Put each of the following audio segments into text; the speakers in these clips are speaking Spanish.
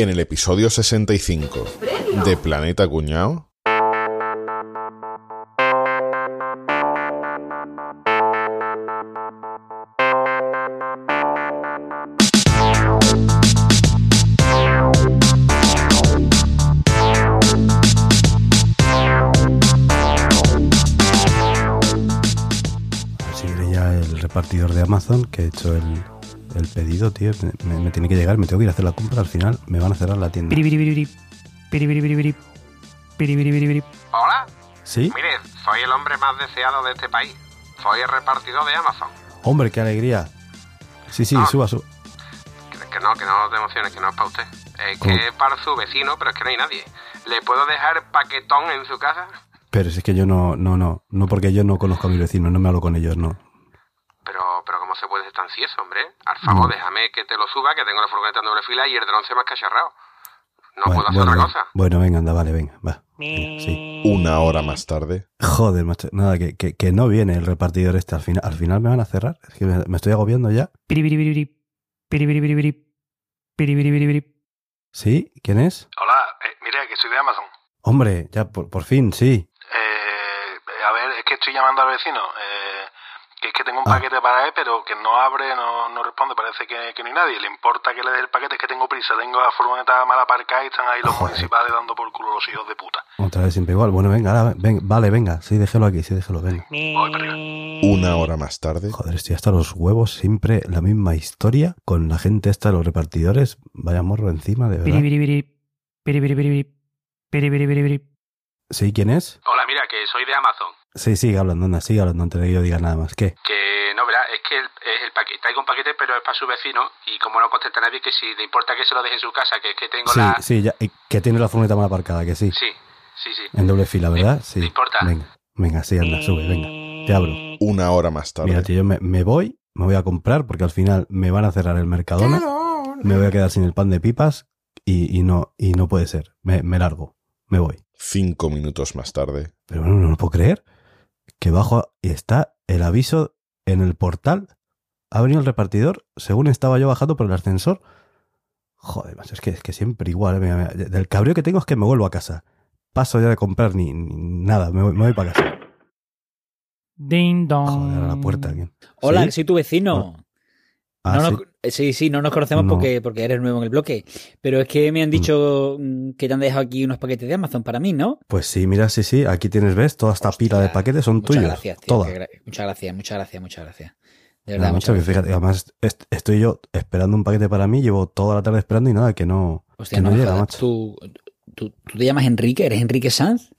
En el episodio 65 de Planeta. Si viene ya el repartidor de Amazon que he hecho el, el pedido, tío. Me, tiene que llegar, me tengo que ir a hacer la compra. Al final me van a cerrar la tienda. Hola, ¿Sí? mire, soy el hombre más deseado de este país. Soy el repartidor de Amazon. Hombre, qué alegría. Sí, sí, Ah. suba, suba. Que, que no, que no te emociones, que no es para usted. Es ¿Cómo? que es para su vecino, pero es que no hay nadie. ¿Le puedo dejar paquetón en su casa? Pero si es que yo no, no, no. No porque yo no conozco a mis vecinos, no me hablo con ellos, no. Pero, pero ¿cómo se puede ser tan cieso, hombre? Al favor, No. déjame que te lo suba, que tengo la furgoneta en doble fila y el dron se me ha cacharrado. No bueno, puedo hacer bueno, otra cosa. Bueno, venga, anda, vale, venga, va. Venga, sí. Una hora más tarde. Joder, macho. Nada, que, que, que no viene el repartidor este. Al final, al final me van a cerrar. Es que me, me estoy agobiando ya. ¿Sí? ¿Quién es? Hola, eh, mira, que soy de Amazon. Hombre, ya por, por fin, sí. Eh, a ver, es que estoy llamando al vecino. Eh, que es que tengo un Ah. paquete para él, pero que no abre, no, no responde. Parece que, que no hay nadie. Le importa que le dé el paquete, es que tengo prisa. Tengo la furgoneta mal aparcada y están ahí los Joder. municipales dando por culo los hijos de puta. Otra vez siempre igual. Bueno, venga, ahora, ven- vale, venga. Sí, déjelo aquí, sí, déjelo, venga. Una hora más tarde. Joder, estoy hasta los huevos, siempre la misma historia con la gente esta, los repartidores. Vaya morro encima, de verdad. Piribiribiri. Piribiribiribiri. Piribiribiribiri. ¿Sí? ¿Quién es? Hola, mira, que soy de Amazon. Sí, sigue hablando, anda, sigue hablando antes de que yo diga nada más. ¿Qué? Que no, verá, es que el, es el paquete, traigo un paquete, pero es para su vecino. Y como no contesta nadie, que si le importa que se lo deje en su casa, que es que tengo Sí, la. sí, ya, y que tiene la furgoneta mal aparcada, que sí. Sí, sí, sí. En doble fila, ¿verdad? Sí. ¿Te importa? Venga, venga, sí, anda, sube, venga. Te abro. Una hora más tarde. Mira, tío, yo me, me voy, me voy a comprar porque al final me van a cerrar el Mercadona. Me voy a quedar sin el pan de pipas y, y no, y no puede ser. Me, me largo, me voy. Cinco minutos más tarde. Pero bueno, no lo puedo creer. Que bajo y está el aviso en el portal. Ha venido el repartidor según estaba yo bajando por el ascensor. Joder, macho, es que, es que siempre igual. eh, mira, mira, del cabreo que tengo es que me vuelvo a casa. Paso ya de comprar ni, ni nada, me voy, me voy para casa. Ding dong. Joder, a la puerta. Hola, soy tu vecino. Ah, No sí. Eh, sí, sí, no nos conocemos No. porque, porque eres nuevo en el bloque. Pero es que me han dicho mm, que te han dejado aquí unos paquetes de Amazon para mí, ¿no? Pues sí, mira, sí, sí. Aquí tienes, ¿ves? Toda esta Hostia, pila de paquetes son muchas tuyos. gracias, tío. Gra- muchas gracias, muchas gracias, muchas gracias. De verdad, macho, muchas gracias. fíjate, además est- estoy yo esperando un paquete para mí, llevo toda la tarde esperando y nada, que no, Hostia, que no no llega, macho. ¿Tú, tú, tú te llamas Enrique? ¿Eres Enrique Sanz?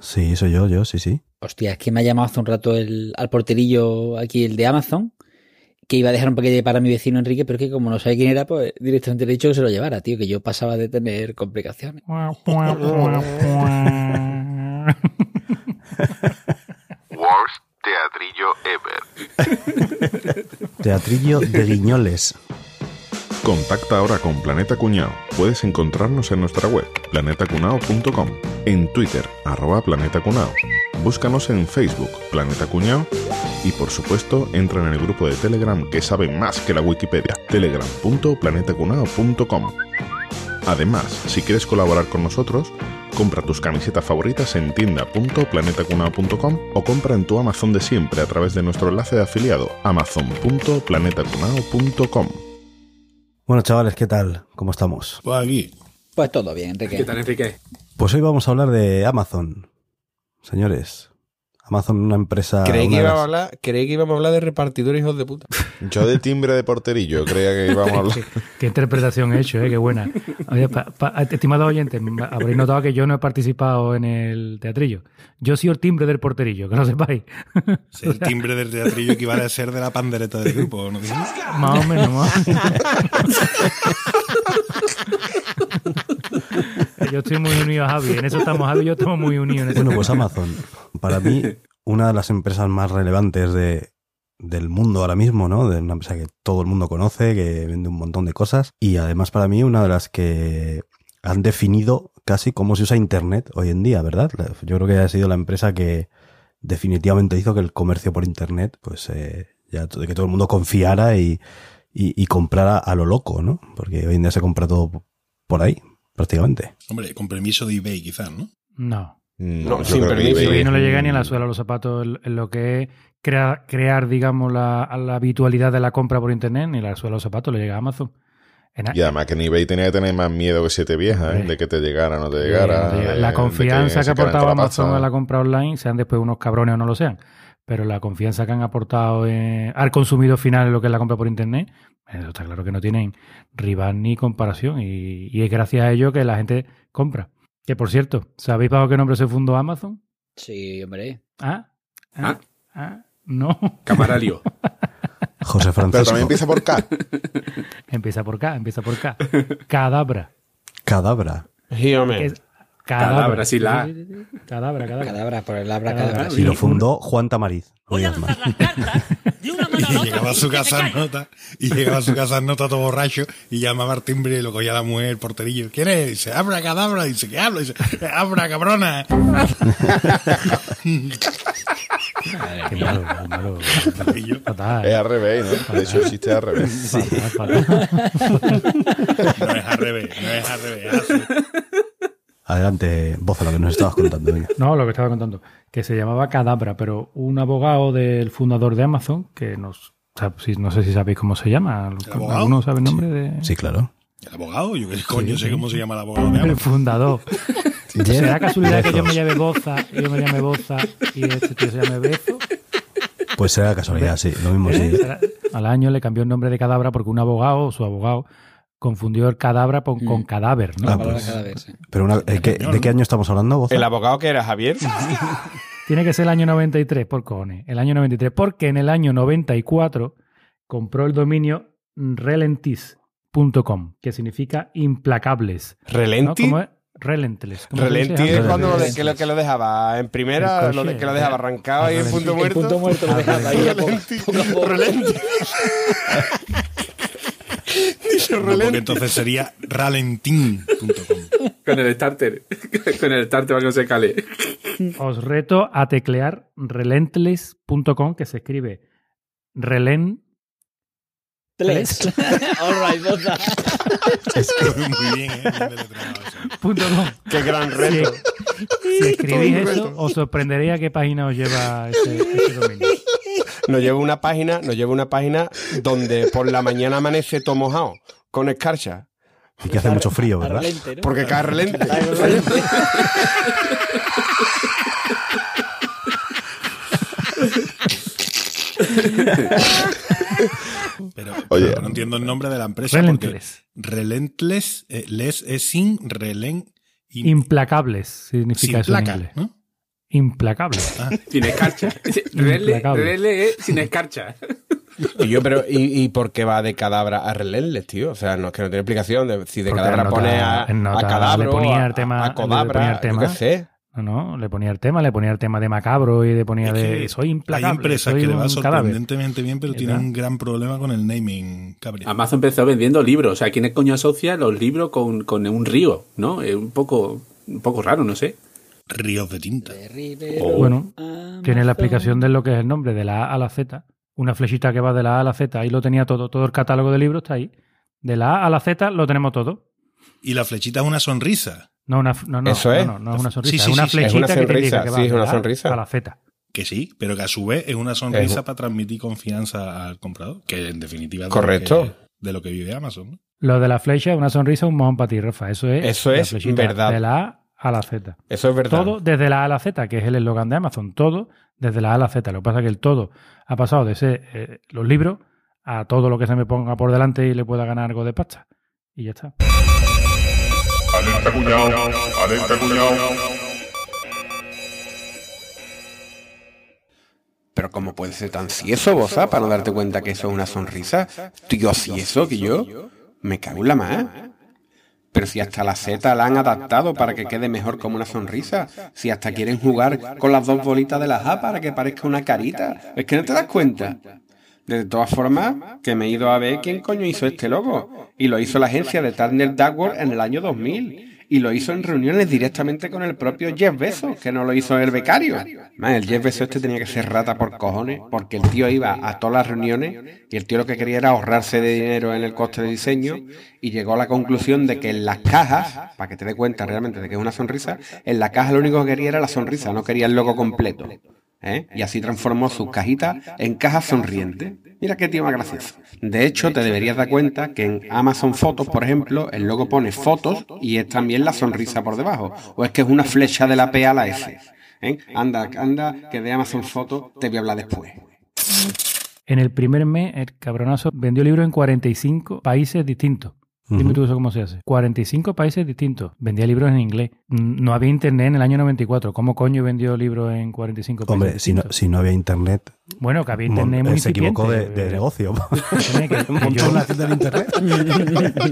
Sí, soy yo, yo, sí, sí. Hostia, es que me ha llamado hace un rato el, al porterillo aquí, el de Amazon, que iba a dejar un paquete para mi vecino Enrique, pero que como no sabe quién era, pues directamente le he dicho que se lo llevara, tío, que yo pasaba de tener complicaciones. Worst teatrillo ever. Teatrillo de guiñoles. Contacta ahora con Planeta Cuñao. Puedes encontrarnos en nuestra web, planetacunao.com, en Twitter, arroba Planeta Cunao. Búscanos en Facebook, Planeta Cuñao, y por supuesto, entra en el grupo de Telegram que sabe más que la Wikipedia, telegram.planetacunao.com. Además, si quieres colaborar con nosotros, compra tus camisetas favoritas en tienda.planetacunao.com o compra en tu Amazon de siempre a través de nuestro enlace de afiliado amazon.planetacunao.com. Bueno, chavales, ¿qué tal? ¿Cómo estamos? Pues aquí. Pues todo bien, Enrique. ¿Qué tal, Enrique? Pues hoy vamos a hablar de Amazon. Señores, Amazon, una empresa. Creí una que, íbamos a hablar, creí que íbamos a hablar de repartidores hijos de puta. Yo de timbre de porterillo creía que íbamos a hablar. Qué interpretación he hecho, ¿eh? Qué buena. Oye, pa- pa- estimados oyentes, habréis notado que yo no he participado en el teatrillo. Yo soy el timbre del porterillo, que lo sepáis. Sí, el timbre del teatrillo equivale a ser de la pandereta del grupo, ¿no? Más o menos, más. Yo estoy muy unido a Javi. En eso estamos, Javi y yo estamos muy unidos. En Bueno, pues Amazon, para mí, una de las empresas más relevantes de, del mundo ahora mismo, ¿no? De una empresa que todo el mundo conoce, que vende un montón de cosas. Y además, para mí, una de las que han definido casi cómo se usa Internet hoy en día, ¿verdad? Yo creo que ha sido la empresa que definitivamente hizo que el comercio por Internet, pues, eh, ya que todo el mundo confiara y, y, y comprara a lo loco, ¿no? Porque hoy en día se compra todo por ahí, prácticamente. Hombre, con permiso de eBay quizás, ¿no? No. No, yo sin permiso. eBay- no le llega ni a la suela a los zapatos en, en lo que es crea- crear, digamos, la, a la habitualidad de la compra por internet, ni la suela a los zapatos le llega a Amazon. En a- Y además que en eBay tenía que tener más miedo que siete viejas, ¿eh? De que te llegara o no te llegara. De- la de confianza que, la Amazon a la compra online, sean después unos cabrones o no lo sean, pero la confianza que han aportado eh, al consumidor final en lo que es la compra por internet, eso está claro que no tienen rival ni comparación. Y, y es gracias a ello que la gente compra. Que por cierto, ¿sabéis bajo qué nombre se fundó Amazon? Sí, hombre. ¿Ah? ¿Ah? ¿Ah? No. Camaralio. José Pero Francisco. también empieza por K. Empieza por K, empieza por K. Cadabra. Cadabra. Sí, hombre. Es- Cadabra, sí, la- Sí, sí, sí, sí. Cadabra, cadabra. Cadabra, por el abra Cadabra. cadabra. Y lo fundó Juan Tamariz. Voy a lanzar las cartas de una mano a la Y llegaba a su casa nota, y llegaba a su casa en nota todo borracho, y llamaba al timbre y lo cogía la mujer, el porterillo. ¿Quién es? Y dice, abra cadabra, y dice, ¿qué habla? Y dice, abra cabrona. Qué malo, qué malo. Fatal. Es al revés, ¿no? De hecho, es al revés. Fatal, fatal. no es al revés, no es al revés. es así. Adelante, voz lo que nos estabas contando. Venga. No, lo que estaba contando, que se llamaba Cadabra, pero un abogado del fundador de Amazon, que nos, no sé si sabéis cómo se llama, abogado? ¿alguno sabe el nombre de Sí, claro. ¿El abogado? Yo qué coño sé cómo se llama el abogado de el Amazon. fundador? ¿Será casualidad que yo me llame Boza y yo me llame Boza y este tío se llame Bezo? Pues será casualidad, sí. Lo mismo sí. ¿Será? Al año le cambió el nombre de Cadabra porque un abogado, su abogado, confundió el cadabra con, con Mm. cadáver, ¿no? Ah, pues. cadáver, sí. Pero una, ¿de, qué, de qué año estamos hablando, voz? El abogado que era Javier. Tiene que ser el año 93, por cojones. El año 93, porque en el año 94 compró el dominio relentis.com, que significa implacables. ¿no? Relenti. ¿Cómo es? Relentless. ¿Cómo se Relenti es cuando lo, de- que lo, que lo dejaba en primera, lo de- que lo dejaba arrancado ahí en punto El muerto. punto muerto lo dejaba ahí. Relenti. Dice No, porque entonces sería ralentín.com. Con el starter. Con el starter para que no se cale. Os reto a teclear relentless.com, que se escribe relent Tres. All right, boza. Muy bien, ¿eh? Punto com. Qué gran Si, reto. si escribís eso, os sorprendería a qué página os lleva ese, ese dominio. Nos lleva una página, nos lleva una página donde por la mañana amanece todo mojado, con escarcha. Y que hace mucho frío, ¿verdad? Porque cae relente. Pero, Oye. pero no entiendo el nombre de la empresa. porque Relentless. Relentless, eh, les es sin, relent, in- Implacables sin significa eso en placa, inglés. ¿no? Implacables. Sin escarcha. Rele, Implacable. rele es sin escarcha. Y yo, pero, ¿y, y por qué va de cadabra a relentless, tío? O sea, no es que no tiene explicación. De, si de Porque cadabra nota- pone a, a cadabro, le ponía a, el tema- a le ponía codabra, el tema. yo qué sé. No, no, le ponía el tema, le ponía el tema de macabro y le ponía Es de que soy implacable. Hay empresas soy que le va un cadáver. sorprendentemente bien, pero tienen un gran problema con el naming, cabrón. Amazon empezó vendiendo libros. O sea, ¿quién coño asocia los libros con, con un río? ¿No? Es un poco, un poco raro, no sé. Ríos de tinta. Bueno, tiene la explicación de lo que es el nombre, de la A a la Z. Una flechita que va de la A a la Z. Ahí lo tenía todo. Todo el catálogo de libros está ahí. De la A a la Z lo tenemos todo. Y la flechita es una sonrisa. No, una, no, no, Eso no, es. no, no es una sonrisa. Sí, sí, es una sí, sí. flechita Es una que te indica sonrisa, que va sí, es de una la A sonrisa. A la Z. Que sí, pero que a su vez es una sonrisa Es- para transmitir confianza al comprador. Que en definitiva es Correcto. De, lo que, de lo que vive Amazon. ¿no? Lo de la flecha, una sonrisa, un mojón para ti, Rafa. Eso es, Eso la es flechita verdad. De la A a la Z. Eso es verdad. Todo desde la A a la Z, que es el eslogan de Amazon. Todo desde la A a la Z. Lo que pasa es que el todo ha pasado de ser eh, los libros a todo lo que se me ponga por delante y le pueda ganar algo de pasta. Y ya está. Alerta cuñado, alerta cuñado. Pero ¿cómo puede ser tan cieso, boza, para no darte cuenta que eso es una sonrisa? Tío, cieso que yo me cago en la más. Pero si hasta la Z la han adaptado para que quede mejor como una sonrisa. Si hasta quieren jugar con las dos bolitas de la A para que parezca una carita. Es que no te das cuenta. De todas formas, que me he ido a ver quién coño hizo este logo. Y lo hizo la agencia de Turner Dagworth en el año 2000. Y lo hizo en reuniones directamente con el propio Jeff Bezos, que no lo hizo el becario. El Jeff Bezos este tenía que ser rata por cojones, porque el tío iba a todas las reuniones y el tío lo que quería era ahorrarse de dinero en el coste de diseño y llegó a la conclusión de que en las cajas, para que te dé cuenta realmente de que es una sonrisa, en la caja lo único que quería era la sonrisa, no quería el logo completo. ¿eh? Y así transformó sus cajitas en cajas sonrientes. Mira qué tío más gracioso. De hecho, te deberías dar cuenta que en Amazon Fotos, por ejemplo, el logo pone fotos y es también la sonrisa por debajo. O es que es una flecha de la P a la S. ¿eh? Anda, anda, que de Amazon Fotos te voy a hablar después. En el primer mes, el cabronazo vendió libros en 45 países distintos. Dime tú eso cómo se hace. 45 países distintos. Vendía libros en inglés. No había internet en el año 94. ¿Cómo coño vendió libros en 45 países Hombre, si no, si no había internet, Bueno, que había internet muy eh, se equivocó de, de negocio. Que- yo- tienda en internet.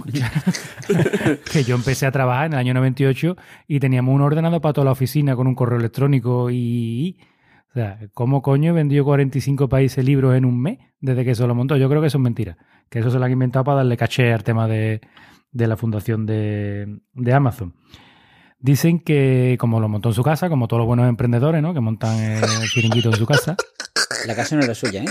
que yo empecé a trabajar en el año 98 y teníamos un ordenador para toda la oficina con un correo electrónico y... Sea, ¿cómo coño vendió 45 países libros en un mes desde que eso lo montó? Yo creo que eso es mentira. Que eso se lo han inventado para darle caché al tema de, de la fundación de, de Amazon. Dicen que como lo montó en su casa, como todos los buenos emprendedores, ¿no? Que montan el chiringuito en su casa. La casa no era suya, ¿eh?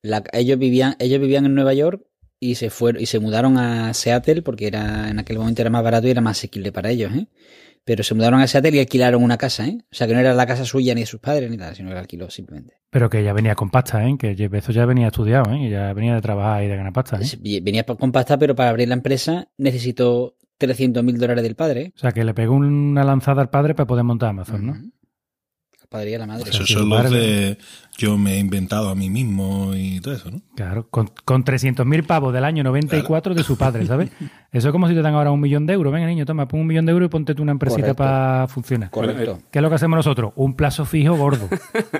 La- ellos, vivían, ellos vivían en Nueva York y se fueron y se mudaron a Seattle porque era en aquel momento era más barato y era más asequible para ellos, ¿eh? Pero se mudaron a Seattle y alquilaron una casa, ¿eh? O sea que no era la casa suya ni de sus padres ni nada, sino que la alquiló simplemente. Pero que ya venía con pasta, ¿eh? Que Jeff Bezos ya venía estudiado, ¿eh? Y ya venía de trabajar y de ganar pasta, ¿eh? Venía con pasta, pero para abrir la empresa necesitó 300 mil dólares del padre, ¿eh? O sea, que le pegó una lanzada al padre para poder montar Amazon, ¿no? El padre y a la madre. Esos son los de yo me he inventado a mí mismo y todo eso, ¿no? Claro, con, con 300.000 pavos del año 94 de su padre, ¿sabes? Eso es como si te dan ahora un millón de euros. Venga, niño, toma, pon un millón de euros y ponte tú una empresita para funcionar. Correcto. ¿Qué es lo que hacemos nosotros? Un plazo fijo gordo.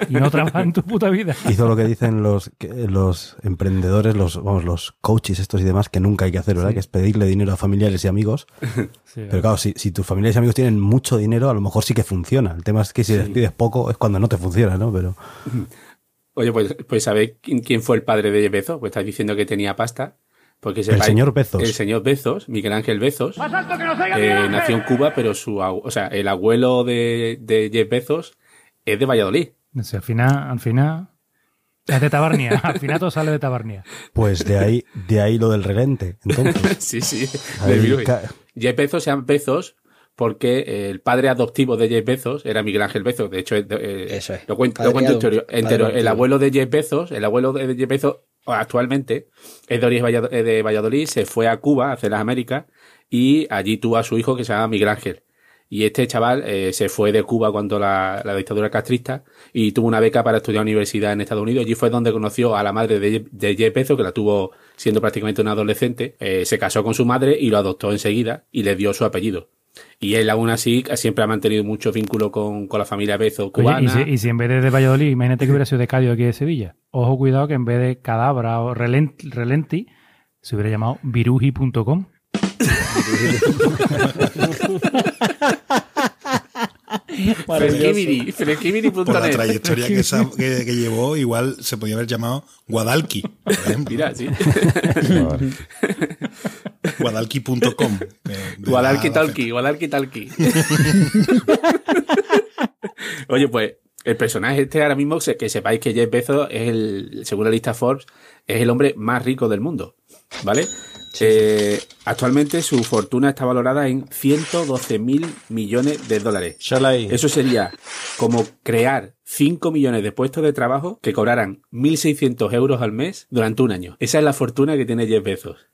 Y no trabajas en tu puta vida. Hizo lo que dicen los, que- los emprendedores, los, vamos, los coaches estos y demás, que nunca hay que hacer, ¿verdad? Que es pedirle dinero a familiares y amigos. Sí, Pero claro, si, si tus familiares y amigos tienen mucho dinero, a lo mejor sí que funciona. El tema es que si les pides poco es cuando no te funciona, ¿no? Pero Oye, pues, pues ¿sabéis quién quién fue el padre de Jeff Bezos? Pues estáis diciendo que tenía pasta. Porque El señor Bezos. El señor Bezos, Miguel Ángel Bezos, eh, nació en Cuba, pero su, o sea, el abuelo de, de Jeff Bezos es de Valladolid. O sea, al final, al final. Es de Tabarnia. Al final todo sale de Tabarnia. pues de ahí, de ahí lo del relente. Entonces, sí, sí. Jeff Bezos se llama Bezos porque el padre adoptivo de Jeff Bezos era Miguel Ángel Bezos. De hecho, eh, Eso es. lo cuento, lo cuento entero. El abuelo de Jeff Bezos, el abuelo de Jeff Bezos actualmente es de origen eh, de Valladolid, se fue a Cuba, a hacer las Américas, y allí tuvo a su hijo que se llama Miguel Ángel. Y este chaval eh, se fue de Cuba cuando la, la dictadura castrista y tuvo una beca para estudiar universidad en Estados Unidos. Allí fue donde conoció a la madre de, de Jeff Bezos, que la tuvo siendo prácticamente una adolescente. Eh, se casó con su madre y lo adoptó enseguida y le dio su apellido. Y él aún así siempre ha mantenido mucho vínculo con, con la familia Bezos Oye, cubana. y, si, y si en vez de, de Valladolid, imagínate que hubiera sido de Cádiz aquí de Sevilla. Ojo, cuidado que en vez de Cadabra o Relent- Relenti, se hubiera llamado viruji.com. Por la trayectoria que, esa- que- que llevó, igual se podía haber llamado Guadalqui, por ejemplo. Mira, sí. Guadalqui.com. Guadalqui talqui, Guadalqui talqui. Oye, pues el personaje este ahora mismo, que sepáis que Jeff Bezos es el, según la lista Forbes, es el hombre más rico del mundo. ¿Vale? Eh, actualmente su fortuna está valorada en 112 mil millones de dólares. Eso sería como crear 5 millones de puestos de trabajo que cobraran 1.600 euros al mes durante un año. Esa es la fortuna que tiene Jeff Bezos.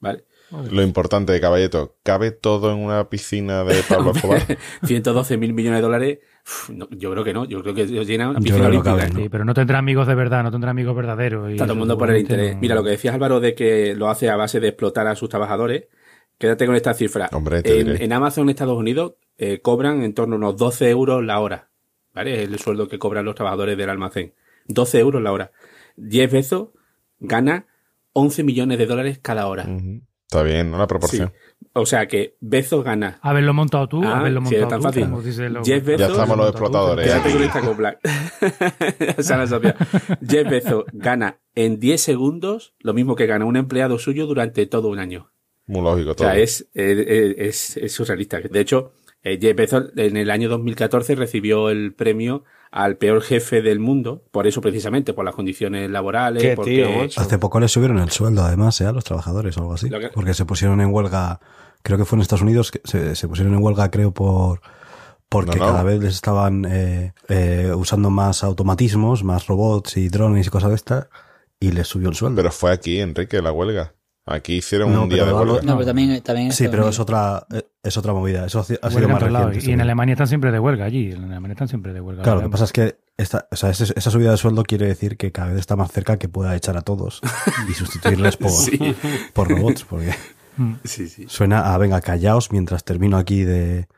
¿Vale? Lo importante, caballeto, ¿cabe todo en una piscina de Pablo Escobar? 112 mil millones de dólares, uf, no, yo creo que no, yo creo que llena una Yo piscina creo que no olímpica. cabe, ¿no? Sí, pero no tendrá amigos de verdad, no tendrá amigos verdaderos. y Está todo el mundo por el interés. no- Mira, lo que decías Álvaro de que lo hace a base de explotar a sus trabajadores, quédate con esta cifra. Hombre, te en, diré. en Amazon, Estados Unidos, eh, cobran en torno a unos 12 euros la hora. ¿Vale? Es el sueldo que cobran los trabajadores del almacén. 12 euros la hora. 10 Bezos gana 11 millones de dólares cada hora. Está bien, ¿no? La proporción. Sí. O sea que Bezos gana Haberlo montado tú, Ah, haberlo montado es tan tú, fácil. como dice lo- Jeff Bezos- Ya estamos los explotadores. Quédate con esta copla. Jeff Bezos gana en 10 segundos lo mismo que gana un empleado suyo durante todo un año. Muy lógico O todo. sea, es, es, es surrealista. De hecho, eh, Jeff Bezos en el año 2014 recibió el premio al peor jefe del mundo, por eso precisamente, por las condiciones laborales, Qué porque tío. Hace poco le subieron el sueldo, además, ¿eh? a los trabajadores o algo así. Lo que- Porque se pusieron en huelga, creo que fue en Estados Unidos, que se, se pusieron en huelga, creo, por porque No, no. cada vez les estaban eh, eh, usando más automatismos, más robots y drones y cosas de estas, y les subió el sueldo. Pero fue aquí, Enrique, la huelga. Aquí hicieron No, un día de huelga. No, pero también, también sí, pero es otra, es otra movida. Eso ha sido Huelga más reciente. Y en. Alemania están siempre de huelga allí. En Alemania están siempre de huelga. Claro, lo que pasa es que esta, o sea, esa subida de sueldo quiere decir que cada vez está más cerca que pueda echar a todos y sustituirles por, Sí. por robots, porque Mm. Sí, sí. suena a venga, callaos mientras termino aquí de,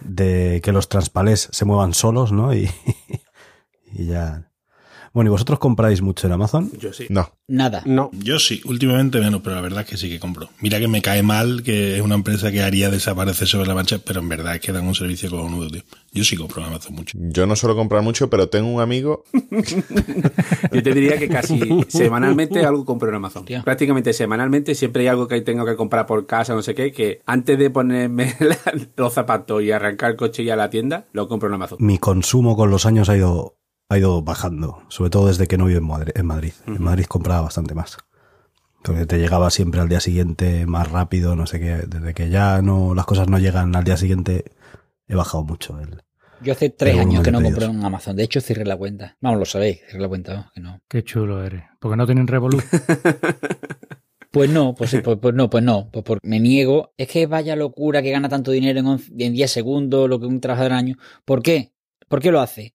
de que los transpalés se muevan solos, ¿no? Y, y ya. Bueno, ¿y vosotros compráis mucho en Amazon? Yo sí. No. Nada. No. Yo sí, últimamente menos, pero la verdad es que sí que compro. Mira que me cae mal que es una empresa que haría desaparecer sobre la marcha, pero en verdad es que dan un servicio cojonudo, tío. Yo sí compro en Amazon mucho. Yo no suelo comprar mucho, pero tengo un amigo. Yo te diría que casi semanalmente algo compro en Amazon. Prácticamente semanalmente siempre hay algo que tengo que comprar por casa, no sé qué, que antes de ponerme la- los zapatos y arrancar el coche y a la tienda, lo compro en Amazon. Mi consumo con los años ha ido, ha ido bajando, sobre todo desde que no vivo en Madrid. En Madrid, en Madrid compraba bastante más. Porque te llegaba siempre al día siguiente más rápido, no sé qué. Desde que ya no las cosas no llegan al día siguiente, he bajado mucho. El, Yo hace tres El años que no compro en Amazon. De hecho, cerré la cuenta. Vamos, lo sabéis, cerré la cuenta, ¿no? que no. Qué chulo eres. Porque no tienen Revolut. Pues no, pues, sí, pues, pues no, pues no. Pues por- me niego. Es que vaya locura que gana tanto dinero en, once- en 10 segundos, lo que un trabajador al año. ¿Por qué? ¿Por qué lo hace?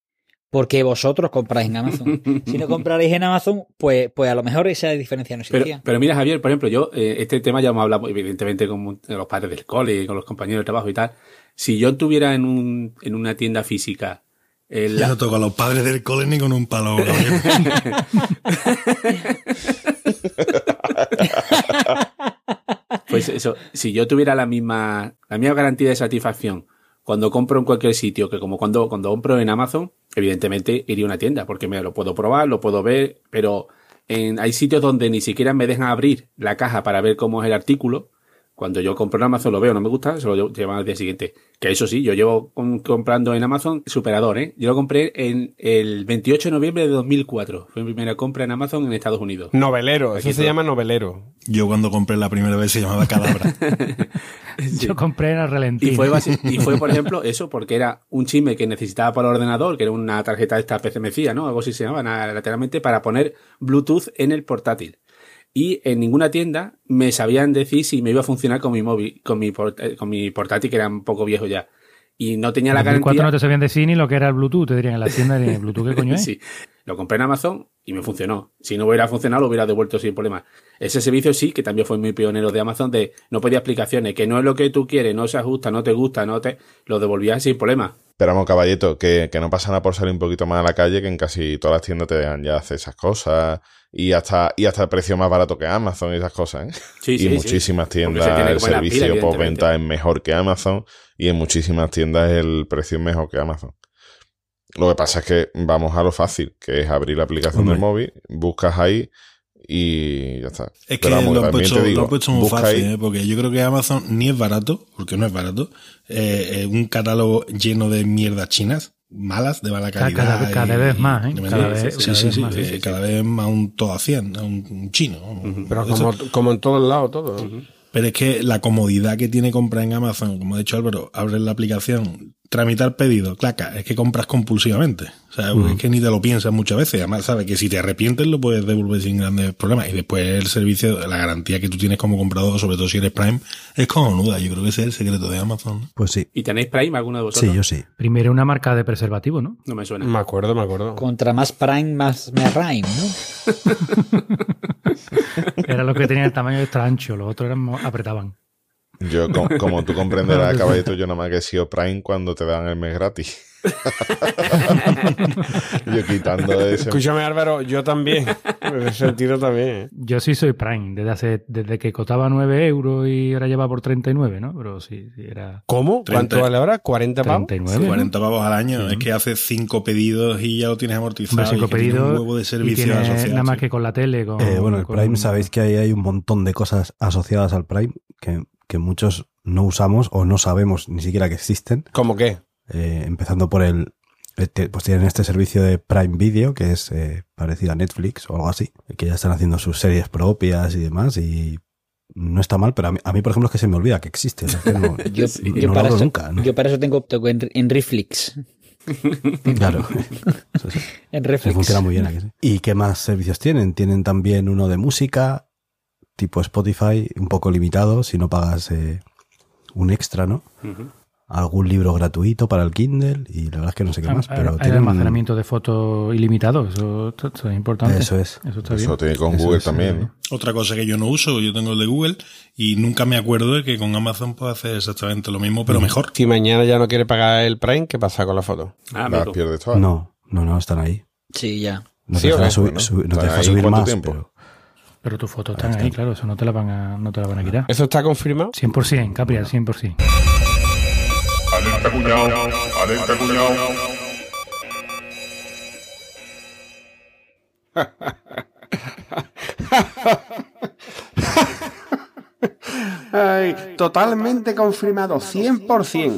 Porque vosotros compráis en Amazon. si no comprarais en Amazon, pues, pues a lo mejor esa diferencia no existía. pero mira, Javier, por ejemplo, yo, eh, este tema ya hemos hablado evidentemente con los padres del cole y con los compañeros de trabajo y tal. Si yo tuviera en, un, en una tienda física Ya no toco a los padres del cole ni con un palo. Pues eso, si yo tuviera la misma, la misma garantía de satisfacción cuando compro en cualquier sitio que como cuando, cuando compro en Amazon, evidentemente iría a una tienda porque me lo puedo probar, lo puedo ver, pero en, hay sitios donde ni siquiera me dejan abrir la caja para ver cómo es el artículo. Cuando yo compro en Amazon lo veo, no me gusta, se lo llevo- llevan al día siguiente. Que eso sí, yo llevo com- comprando en Amazon superador, ¿eh? Yo lo compré en el 28 de noviembre de 2004. Fue mi primera compra en Amazon en Estados Unidos. Novelero, eso Aquí se todo. llama novelero. Yo cuando compré la primera vez se llamaba Cadabra. Sí. Yo compré en el Y fue, y fue, por ejemplo, eso, porque era un chisme que necesitaba para el ordenador, que era una tarjeta de esta PCMCIA, ¿no? Algo así se llamaba, lateralmente, para poner Bluetooth en el portátil. Y en ninguna tienda me sabían decir si me iba a funcionar con mi móvil, con mi, port- eh, con mi portátil, que era un poco viejo ya. Y no tenía la En 2004 garantía. no te sabían decir ni lo que era el Bluetooth. Te dirían en la tienda de Bluetooth, ¿qué coño es? Sí. Lo compré en Amazon y me funcionó. Si no hubiera funcionado, lo hubiera devuelto sin problema. Ese servicio sí, que también fue muy pionero de Amazon, de no pedía explicaciones, que no es lo que tú quieres, no se ajusta, no te gusta, no te. Lo devolvías sin problema. Pero vamos, caballito, que, que no pasa nada por salir un poquito más a la calle, que en casi todas las tiendas te dejan ya hacer esas cosas. Y hasta, y hasta el precio más barato que Amazon y esas cosas, ¿eh? Sí, y sí, sí. muchísimas se tiendas el la pila, servicio evidentemente. postventa es mejor que Amazon y en muchísimas tiendas el precio es mejor que Amazon. Lo que pasa es que vamos a lo fácil, que es abrir la aplicación Hombre. del móvil, buscas ahí y ya está. Es que vamos, lo han, puesto, te digo, lo han puesto muy fácil, ¿eh? porque yo creo que Amazon ni es barato, porque no es barato, eh, eh, un catálogo lleno de mierdas chinas, malas, de mala calidad. cada- cada y- vez más, ¿eh? Cada vez- sí, cada sí, vez sí, más. eh, Sí, sí, cada vez más un todo a 100, a un, un chino. Pero como, como en todos lados, todo. pero es que la comodidad que tiene comprar en Amazon, como ha dicho Álvaro, abres la aplicación, tramitar pedido, claca, es que compras compulsivamente. O sea, es que ni te lo piensas muchas veces. Además, sabes que si te arrepientes lo puedes devolver sin grandes problemas. Y después el servicio, la garantía que tú tienes como comprador, sobre todo si eres Prime, es cojonuda. Yo creo que ese es el secreto de Amazon. ¿no? Pues sí. ¿Y tenéis Prime alguno de vosotros? Sí, yo sí. Primero una marca de preservativo, ¿no? No me suena. Me acuerdo, me acuerdo. Contra más Prime, más me Prime, ¿no? Era lo que tenía el tamaño extra ancho, los otros eran, apretaban. Yo, com- como tú comprenderás, caballito, yo nada más que he sido Prime cuando te dan el mes gratis. Yo quitando ese. Escúchame, Álvaro, yo también. En ese sentido también. ¿eh? Yo sí soy Prime, desde hace, desde que costaba 9 euros y ahora lleva por 39, ¿no? Pero sí, sí era ¿Cómo? ¿Cuánto 30. vale ahora? ¿40 pavos? 39. ¿no? 40 pavos al año. Es que haces cinco pedidos y ya lo tienes amortizado. Hombre, cinco y que tiene pedidos un huevo de y servicios tiene asociados. nada más sí. que con la tele. Con, Eh, bueno, el con- Prime, sabéis que ahí hay un montón de cosas asociadas al Prime que, que muchos no usamos o no sabemos ni siquiera que existen. ¿Cómo qué? Eh, empezando por el. eh, Pues tienen este servicio de Prime Video, que es eh, parecido a Netflix o algo así, que ya están haciendo sus series propias y demás, y no está mal, pero a mí, a mí, por ejemplo, es que se me olvida que existe. o sea, que no, Yo, no yo lo para eso, nunca. ¿no? yo para eso tengo tengo en, en Reflex. Claro. Eso sí. En Reflex. funciona muy bien aquí. sí. ¿Y qué más servicios tienen? Tienen también uno de música, tipo Spotify, un poco limitado, si no pagas eh, un extra, ¿no? Algún libro gratuito para el Kindle y la verdad es que no sé qué más. Hay- Pero hay tienen- almacenamiento de fotos ilimitado, eso, eso- eso es importante. Eso es. Eso está Eso bien. tiene con Eso Google es, también. eh, ¿no? Otra cosa que yo no uso, yo tengo el de Google y nunca me acuerdo de que con Amazon puedo hacer exactamente lo mismo, pero mejor. Si mañana ya no quiere pagar el Prime, ¿qué pasa con la foto? Ah, Las amigo. pierdes todas. No, no, no, están ahí. Sí, ya. No Sí, te ¿o deja subir, no te ¿están deja subir más, tiempo? pero Pero tus fotos están Ahí claro, eso no te la van a, no te la van a quitar. ¿Eso está confirmado? 100%, Capri, al 100%. Alerta cuñado, alerta cuñado. Ay, totalmente confirmado, 100%,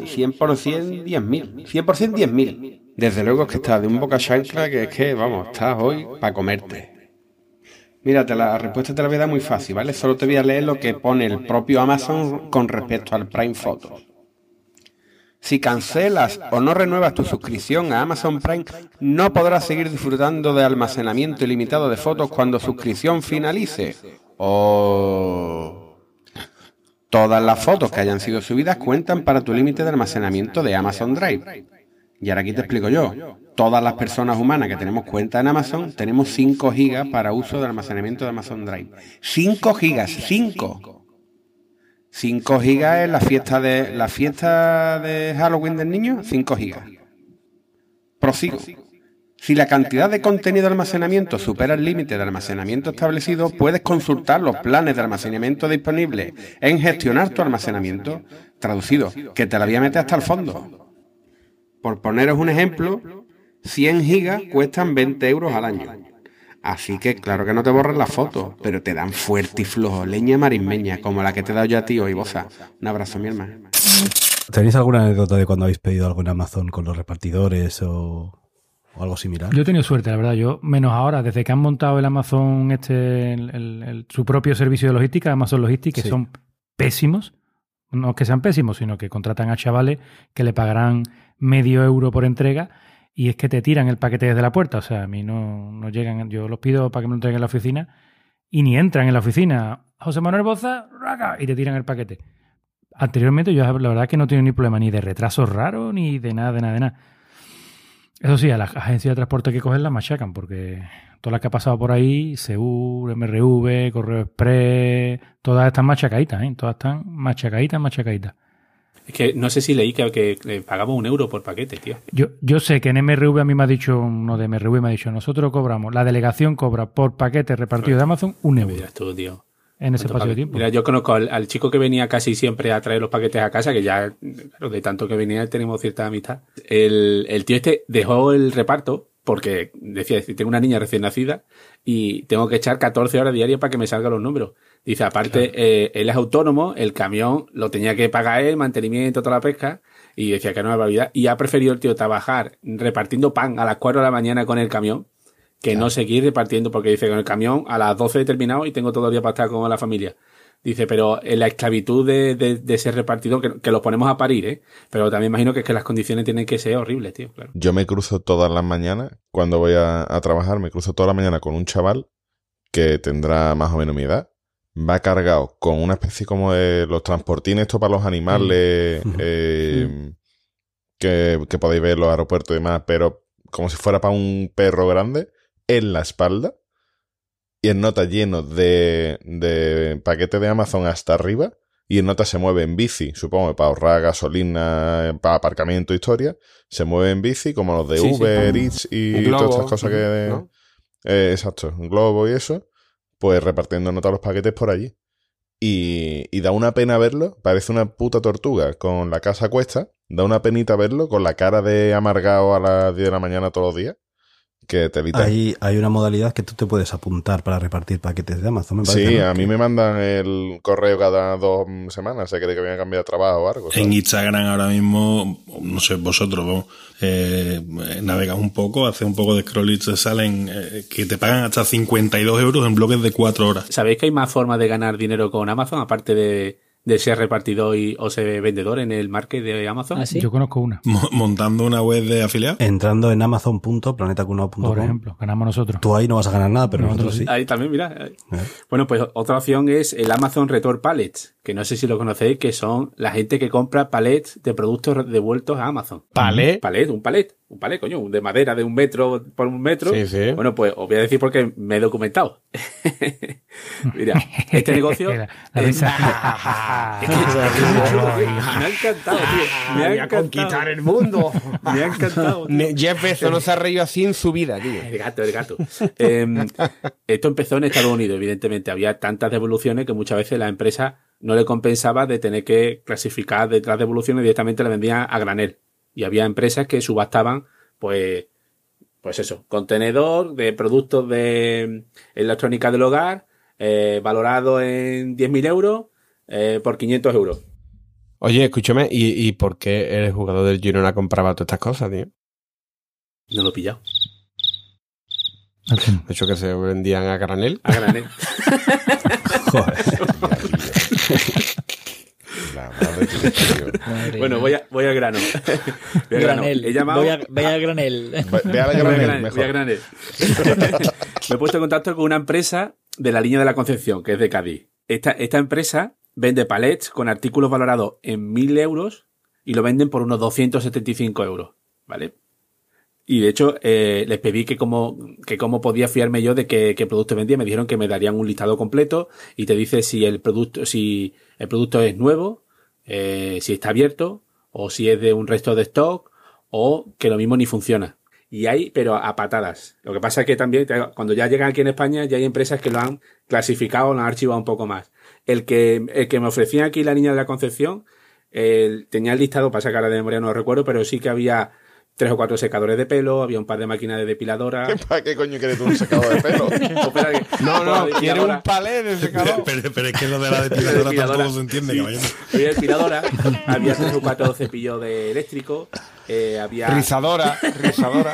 100% 10.000, 100% 10.000. Desde luego es que está de un boca chancla que es que, vamos, estás hoy para comerte. Mírate, la respuesta te la voy a dar muy fácil, ¿vale? Solo te voy a leer lo que pone el propio Amazon con respecto al Prime Photos. Si cancelas o no renuevas tu suscripción a Amazon Prime, no podrás seguir disfrutando de almacenamiento ilimitado de fotos cuando suscripción finalice. O... Todas las fotos que hayan sido subidas cuentan para tu límite de almacenamiento de Amazon Drive. Y ahora aquí te explico yo. Todas las personas humanas que tenemos cuenta en Amazon tenemos 5 gigas para uso de almacenamiento de Amazon Drive. 5 gigas, 5. 5 gigas es la fiesta de la fiesta de Halloween del niño, 5 gigas. Prosigo. Si la cantidad de contenido de almacenamiento supera el límite de almacenamiento establecido, puedes consultar los planes de almacenamiento disponibles en gestionar tu almacenamiento. Traducido, que te la voy a meter hasta el fondo. Por poneros un ejemplo, 100 gigas cuestan 20 euros al año. Así que claro que no te borran las fotos, pero te dan fuerte y flojo, leña marismeña, como la que te he dado yo a ti hoy, Bosa. Un abrazo, mi hermano. ¿tenéis alguna anécdota de cuando habéis pedido algo en Amazon con los repartidores o, o algo similar? Yo he tenido suerte, la verdad. Yo, menos ahora, desde que han montado el Amazon, este, el- el- el- su propio servicio de logística, Amazon Logistics, que Sí. son pésimos. No es que sean pésimos, sino que contratan a chavales que le pagarán medio euro por entrega y es que te tiran el paquete desde la puerta. O sea, a mí no, no llegan. Yo los pido para que me lo entreguen en la oficina y ni entran en la oficina. José Manuel Boza, raca, y te tiran el paquete. Anteriormente, yo la verdad que no tenido ni problema ni de retrasos raros ni de nada, de nada, de nada. Eso sí, a las agencias de transporte que cogen las machacan, porque todas las que ha pasado por ahí, Segur, MRV, Correo Express, todas están machacaditas, ¿eh? Todas están machacaditas, machacaditas. Es que no sé si leí que, que, eh, pagamos un euro por paquete, tío. Yo, yo sé que en MRV a mí me ha dicho, uno de MRV me ha dicho, nosotros cobramos, la delegación cobra por paquete repartido de Amazon un euro Mira tú, tío. en ese ¿Cuánto espacio de tiempo. Mira, yo conozco al, al chico que venía casi siempre a traer los paquetes a casa, que ya, claro, de tanto que venía tenemos cierta amistad. El, el tío este dejó el reparto porque decía, tengo una niña recién nacida y tengo que echar 14 horas diarias para que me salgan los números. Dice, aparte, eh, él es autónomo, el camión lo tenía que pagar él, mantenimiento, toda la pesca, y decía que no me barbaridad. Y ha preferido el tío trabajar repartiendo pan a las 4 de la mañana con el camión que no seguir repartiendo, porque dice, con el camión a las 12 he terminado y tengo todo el día para estar con la familia. Dice, pero en la esclavitud de, de, de ser repartidor, que, que los ponemos a parir, ¿eh? Pero también imagino que es que las condiciones tienen que ser horribles, tío, claro. Yo me cruzo todas las mañanas, cuando voy a, a trabajar, me cruzo toda la mañana con un chaval que tendrá más o menos mi edad. Va cargado con una especie como de los transportines, esto para los animales, Mm. eh, que, que podéis ver en los aeropuertos y demás, pero como si fuera para un perro grande, en la espalda. Y en nota lleno de, de paquetes de Amazon hasta arriba. y en otras se mueve en bici, supongo, para ahorrar gasolina, para aparcamiento, historia. Se mueve en bici, como los de Sí, sí. Uber Eats y globo, todas estas cosas que. ¿no? Eh, exacto, un globo y eso. Pues repartiendo notas los paquetes por allí. Y, y da una pena verlo. Parece una puta tortuga con la casa a cuesta. Da una penita verlo con la cara de amargado a las 10 de la mañana todos los días. Que te evita. Hay, hay una modalidad que tú te puedes apuntar para repartir paquetes de Amazon. Me parece, Sí, ¿no? a mí me mandan el correo cada dos semanas. Se cree que voy a cambiar de trabajo o algo. ¿sabes? En Instagram ahora mismo, no sé, vosotros, eh, navegas un poco, haces un poco de scroll y te salen eh, que te pagan hasta 52 euros en bloques de 4 horas. ¿Sabéis que hay más formas de ganar dinero con Amazon, aparte de, de ser repartidor y, o ser vendedor en el market de Amazon? ¿Ah, sí? Yo conozco una. Mo- Montando una web de afiliados. Entrando en amazon.planetacunao.com. Por ejemplo, ganamos nosotros. Tú ahí no vas a ganar nada, pero nosotros sí. Ahí también, mira. Bueno, pues otra opción es el Amazon Return Pallets, que no sé si lo conocéis, que son la gente que compra palets de productos devueltos a Amazon. ¿Palet? Palet, un palet. Un palet, coño, de madera de un metro por un metro. Sí, sí. Bueno, pues os voy a decir porque me he documentado. Mira, este negocio... La- la. Es me ha encantado, tío. Me ha Voy a encantado. conquistar el mundo. Me ha encantado. tío. Jeff Bezos no se ha reído así en su vida, tío. El gato, el gato. Eh, esto empezó en Estados Unidos, evidentemente. Había tantas devoluciones que muchas veces la empresa no le compensaba de tener que clasificar detrás de devoluciones directamente le vendían a granel. Y había empresas que subastaban, pues, pues eso, contenedor de productos de electrónica del hogar, eh, valorado en 10.000 euros eh, por 500 euros. Oye, escúchame, ¿y, y por qué el jugador del Girona compraba todas estas cosas, tío? No lo he pillado. De hecho, que se vendían a granel. A granel. La madre que te parió. Madre bueno, voy, a, voy al grano. Voy al grano. Granel. He llamado... Voy a, voy al granel. Voy a granel, Granel, mejor. voy a Granel. Me he puesto en contacto con una empresa de la línea de la Concepción, que es de Cádiz. Esta, esta empresa vende palets con artículos valorados en 1.000 euros y lo venden por unos 275 euros, ¿vale? Y de hecho, eh, les pedí que cómo, que cómo podía fiarme yo de qué, qué producto vendía. Me dijeron que me darían un listado completo y te dice si el producto, si el producto es nuevo, eh, si está abierto, o si es de un resto de stock, o que lo mismo ni funciona. Y hay, pero a patadas. Lo que pasa es que también, cuando ya llegan aquí en España, ya hay empresas que lo han clasificado, lo han archivado un poco más. El que, el que me ofrecía aquí la niña de la Concepción, el- tenía el listado, para sacar de memoria no lo recuerdo, pero sí que había tres o cuatro secadores de pelo, había un par de máquinas de depiladora. ¿Para qué coño quieres tú un secador de pelo? No, no, quiere un palé de secador. Pero, pero es que lo de la depiladora depiladora. tampoco se entiende, Sí. caballero. Había depiladora, había tres o cuatro cepillos de eléctrico, eh, había Rizadora, rizadora.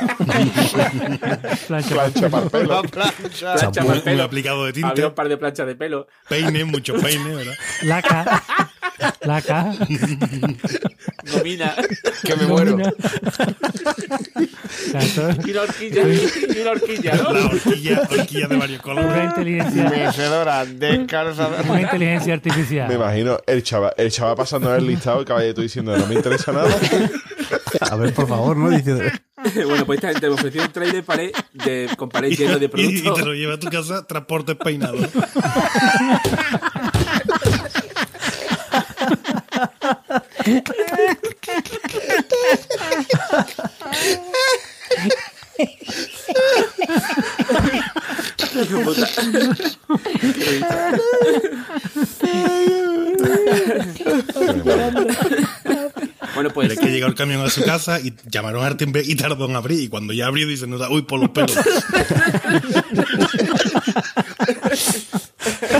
Plancha para el pelo. plancha Champú, para el un pelo, aplicado de había un par de planchas de pelo, peine, mucho peine, ¿verdad? Laca. Laca. gomina Que me muero. y una horquilla, y una horquilla, ¿no? La horquilla, horquilla de varios Una colores. inteligencia, Mecedora, una inteligencia artificial. Me imagino el chaval, el chaval pasando el listado y caballero diciendo no me interesa nada. A ver, por favor, ¿no? Dice, bueno, pues esta gente me ofreció un trailer palé de, con palés llenos de Y, y productos. te lo lleva a tu casa, transportes peinados. Puta. Bueno, pues Pero es que llegó el camión a su casa y llamaron a timbre y tardó en abrir. Y cuando ya abrió, dicen, no, uy, por los pelos.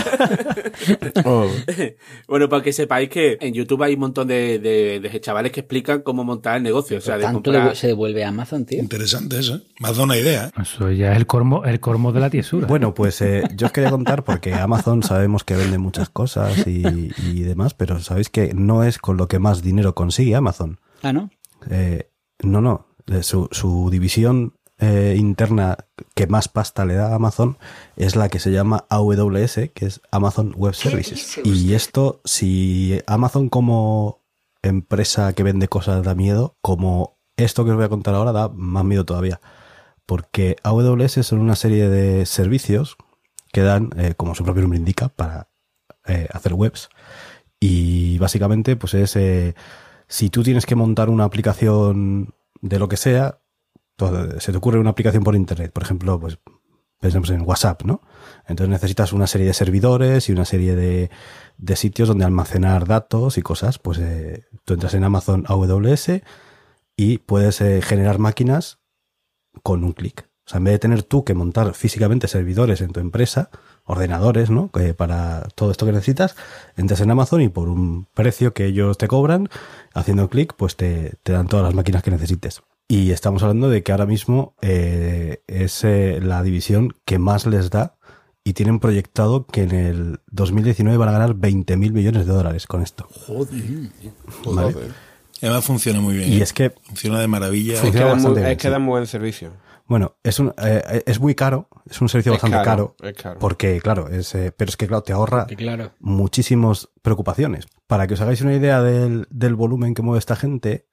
Oh. Bueno, para que sepáis que en YouTube hay un montón de, de- de chavales que explican cómo montar el negocio. O sea, de Tanto comprar. se devuelve a Amazon, tío. Interesante eso, ¿eh? Me has dado una idea, ¿eh? Eso ya es el cormo, el cormo de la tiesura. Bueno, pues eh, yo os quería contar porque Amazon sabemos que vende muchas cosas y, y demás, pero sabéis que no es con lo que más dinero consigue Amazon. Ah, ¿no? Eh, no, no. Su, su división eh, interna que más pasta le da a Amazon es la que se llama AWS, que es Amazon Web Services. Y esto, si Amazon como empresa que vende cosas da miedo, como esto que os voy a contar ahora da más miedo todavía. Porque AWS son una serie de servicios que dan, eh, como su propio nombre indica, para eh, hacer webs. Y básicamente, pues es, si tú tienes que montar una aplicación de lo que sea, pues, se te ocurre una aplicación por internet, por ejemplo, pues pensemos en WhatsApp, ¿no? Entonces necesitas una serie de servidores y una serie de, de sitios donde almacenar datos y cosas. Pues eh, tú entras en Amazon AWS y puedes eh, generar máquinas con un clic. O sea, en vez de tener tú que montar físicamente servidores en tu empresa, ordenadores, ¿no? Que para todo esto que necesitas, entras en Amazon y por un precio que ellos te cobran, haciendo clic, pues te, te dan todas las máquinas que necesites. Y estamos hablando de que ahora mismo eh, es eh, la división que más les da y tienen proyectado que en el 2019 van a ganar 20 mil millones de dólares con esto. Joder. ¿vale? Además funciona muy bien. Y ¿eh? es que funciona de maravilla. Es que, dan muy, bastante bien, es que sí. dan muy buen servicio. Bueno, es, un, eh, es muy caro, es un servicio Es bastante caro, caro, es caro. porque claro, es, eh, pero es que claro, te ahorra claro. muchísimas preocupaciones. Para que os hagáis una idea del, del volumen que mueve esta gente,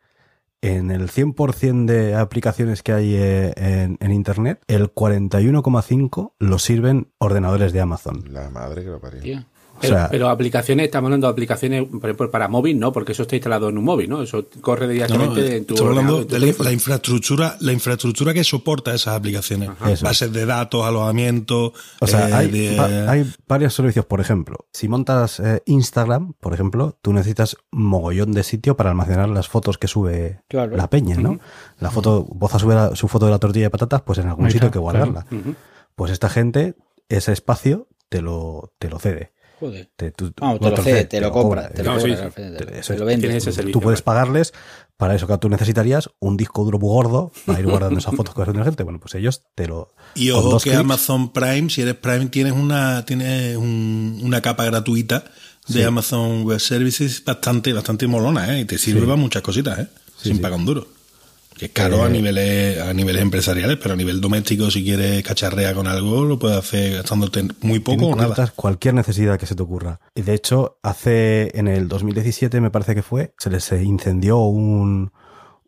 en el 100% de aplicaciones que hay eh, en, en Internet, el 41,5 lo sirven ordenadores de Amazon. La madre que lo parió. Tío. O Pero, sea, pero aplicaciones, estamos hablando de aplicaciones, por ejemplo, para móvil, no, porque eso está instalado en un móvil, ¿no? Eso corre No, no, directamente en tu estamos hablando de la, infraestructura, la infraestructura que soporta esas aplicaciones. Eso. Bases de datos, alojamiento. O sea, eh, hay, de- va- hay varios servicios. Por ejemplo, si montas eh, Instagram, por ejemplo, tú necesitas mogollón de sitio para almacenar las fotos que sube Claro. la peña, ¿no? La foto, Boza sube la- su foto de la tortilla de patatas, pues en algún Ahí sitio hay que guardarla. Pues esta gente, ese espacio, te lo, te lo cede. Joder. Te, tú- Vamos, no te lo cede, te lo compra. Te lo No, cobra, sí, sí. al final, te lo- Eso te es, lo vende. tiene ese servicio. Tú puedes pagarles para eso que tú necesitarías un disco duro muy gordo para ir guardando esas fotos que la gente. Bueno, pues ellos te lo. Y con ojo dos que clics- Amazon Prime, si eres Prime, tienes una, tienes un- una capa gratuita de Sí. Amazon Web Services bastante, bastante molona, ¿eh? Y te sirve Sí. para muchas cositas, ¿eh? Sin sí. pagar un duro. Que es caro Eh, a niveles, a niveles empresariales, pero a nivel doméstico, si quieres cacharrear con algo, lo puedes hacer gastándote muy poco o nada. cualquier necesidad que se te ocurra. Y de hecho, hace en el 2017, me parece que fue, se les eh, incendió un,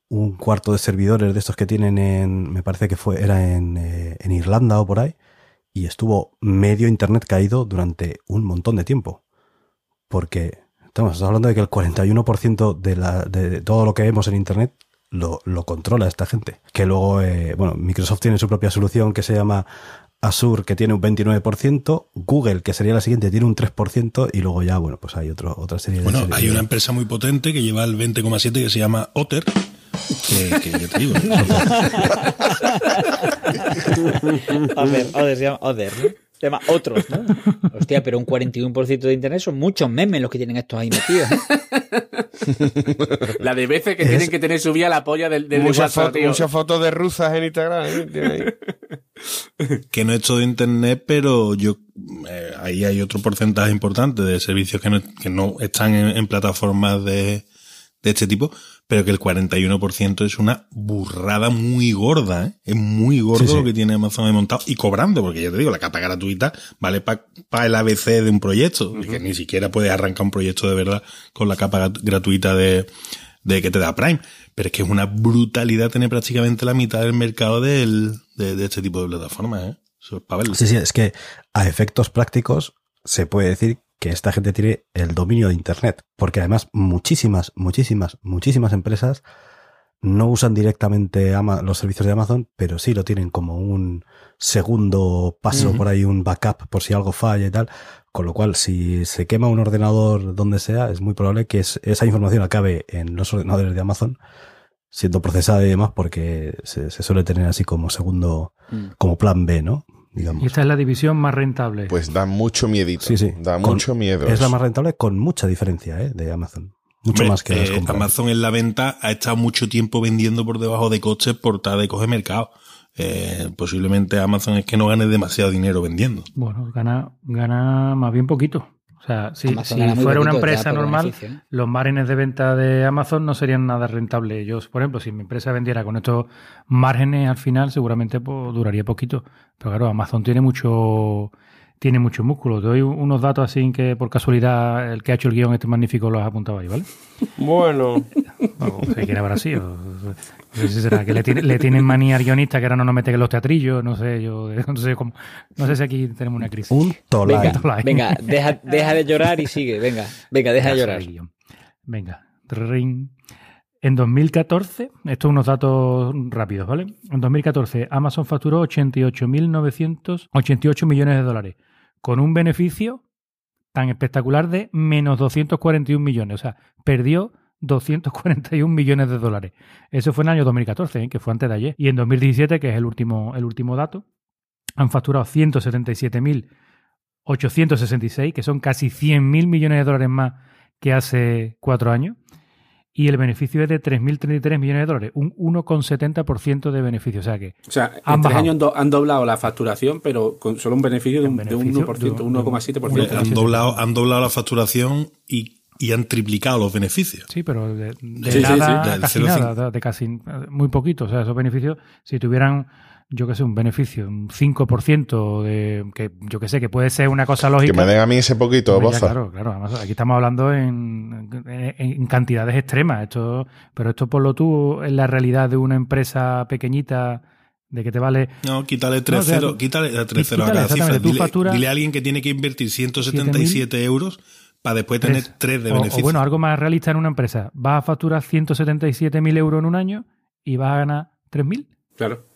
un cuarto de servidores de estos que tienen en, me parece que fue, era en, eh, en Irlanda o por ahí, y estuvo medio internet caído durante un montón de tiempo. Porque, estamos hablando de que el 41% de, la, de todo lo que vemos en internet lo, lo controla esta gente. Que luego, eh, bueno, Microsoft tiene su propia solución que se llama Azure, que tiene un 29%, Google, que sería la siguiente, tiene un 3%, y luego ya, bueno, pues hay otro, otra serie de... Bueno, hay una empresa muy potente que lleva el 20,7 que se llama Otter. Que, que yo te digo. Oder, Oder, se llama Oder, ¿no? Llama otros, ¿no? Hostia, pero un 41% de internet son muchos memes los que tienen estos ahí metidos. ¿eh? La de veces que Es- tienen que tener subida la polla del, del Muchas fotos tío. muchas fotos de rusas en Instagram. ¿eh? Que no es todo internet, pero yo eh, ahí hay otro porcentaje importante de servicios que no, que no están en, en plataformas de, de este tipo, pero que el 41% es una burrada muy gorda, ¿eh? Es muy gordo Sí, sí. lo que tiene Amazon ahí montado y cobrando, porque ya te digo, la capa gratuita vale para el ABC de un proyecto, que ni siquiera puedes arrancar un proyecto de verdad con la capa grat- gratuita de, de que te da Prime. Pero es que es una brutalidad tener prácticamente la mitad del mercado del, de, de este tipo de plataformas, ¿eh? Eso es para verlo. Sí, sí, es que a efectos prácticos se puede decir que esta gente tiene el dominio de Internet, porque además muchísimas, muchísimas, muchísimas empresas no usan directamente Ama- los servicios de Amazon, pero sí lo tienen como un segundo paso por ahí, un backup por si algo falla y tal. Con lo cual, si se quema un ordenador donde sea, es muy probable que es- esa información acabe en los ordenadores de Amazon siendo procesada y demás, porque se, se suele tener así como segundo, Mm. como plan B, ¿no? Digamos. Y esta es la división más rentable. Pues da mucho miedito. Sí, sí. Da Con- mucho miedo. Es la más rentable con mucha diferencia ¿eh? de Amazon. Mucho Hombre, más que las eh. Amazon en la venta ha estado mucho tiempo vendiendo por debajo de costes por tal de coger mercado. Eh, posiblemente Amazon es que no gane demasiado dinero vendiendo. Bueno, gana, gana más bien poquito. O sea, si, si fuera una empresa normal, beneficio, ¿eh? los márgenes de venta de Amazon no serían nada rentables. Yo, por ejemplo, si mi empresa vendiera con estos márgenes al final, seguramente pues, duraría poquito. Pero claro, Amazon tiene mucho tiene mucho músculo. Te doy unos datos así que por casualidad el que ha hecho el guion este magnífico los ha apuntado ahí, ¿vale? Bueno, Vamos, si quiere haber así. o- No sé si será que le, tiene- le tienen manía al guionista que ahora no nos mete en los teatrillos, no sé, yo no sé cómo, no sé si aquí tenemos una crisis. Un tolai. Venga, Tolai. venga, deja, deja de llorar y sigue, venga, venga, deja de llorar. Venga. Trin. En 2014, estos unos datos rápidos, ¿vale? En 2014, Amazon facturó 88.988 millones de dólares, con un beneficio tan espectacular de menos 241 millones. O sea, perdió 241 millones de dólares. Eso fue en el año 2014, ¿eh? que fue antes de ayer. Y en 2017, que es el último, el último dato, han facturado 177.866, que son casi 100.000 millones de dólares más que hace cuatro años. Y el beneficio es de 3.033 millones de dólares, un 1,70% de beneficio. O sea que O sea, en tres bajado. años han, do- han doblado la facturación, pero con solo un beneficio de un, beneficio 1%, de un- un Hombre, 1,7%. han, doblado, han doblado la facturación y, y han triplicado los beneficios. Sí, pero de, de Sí, sí, nada sí, casi 0,5. nada, de, casi muy poquito. O sea, esos beneficios, si tuvieran, yo que sé, un beneficio, un 5% de, que yo que sé, que puede ser una cosa lógica. Que me den a mí ese poquito, boza. claro, claro. Además, aquí estamos hablando en, en- en cantidades extremas. Esto, pero esto por lo tú en la realidad de una empresa pequeñita de que te vale No, quítale No, 3 o sea, quítale 3 quítale, ceros a cada cifra. Dile, facturas- dile a alguien que tiene que invertir 177 euros para después tener Tres. 3 de o, beneficio. o bueno, algo más realista en una empresa. Vas a facturar 177.000 euros en un año y vas a ganar 3.000. Claro.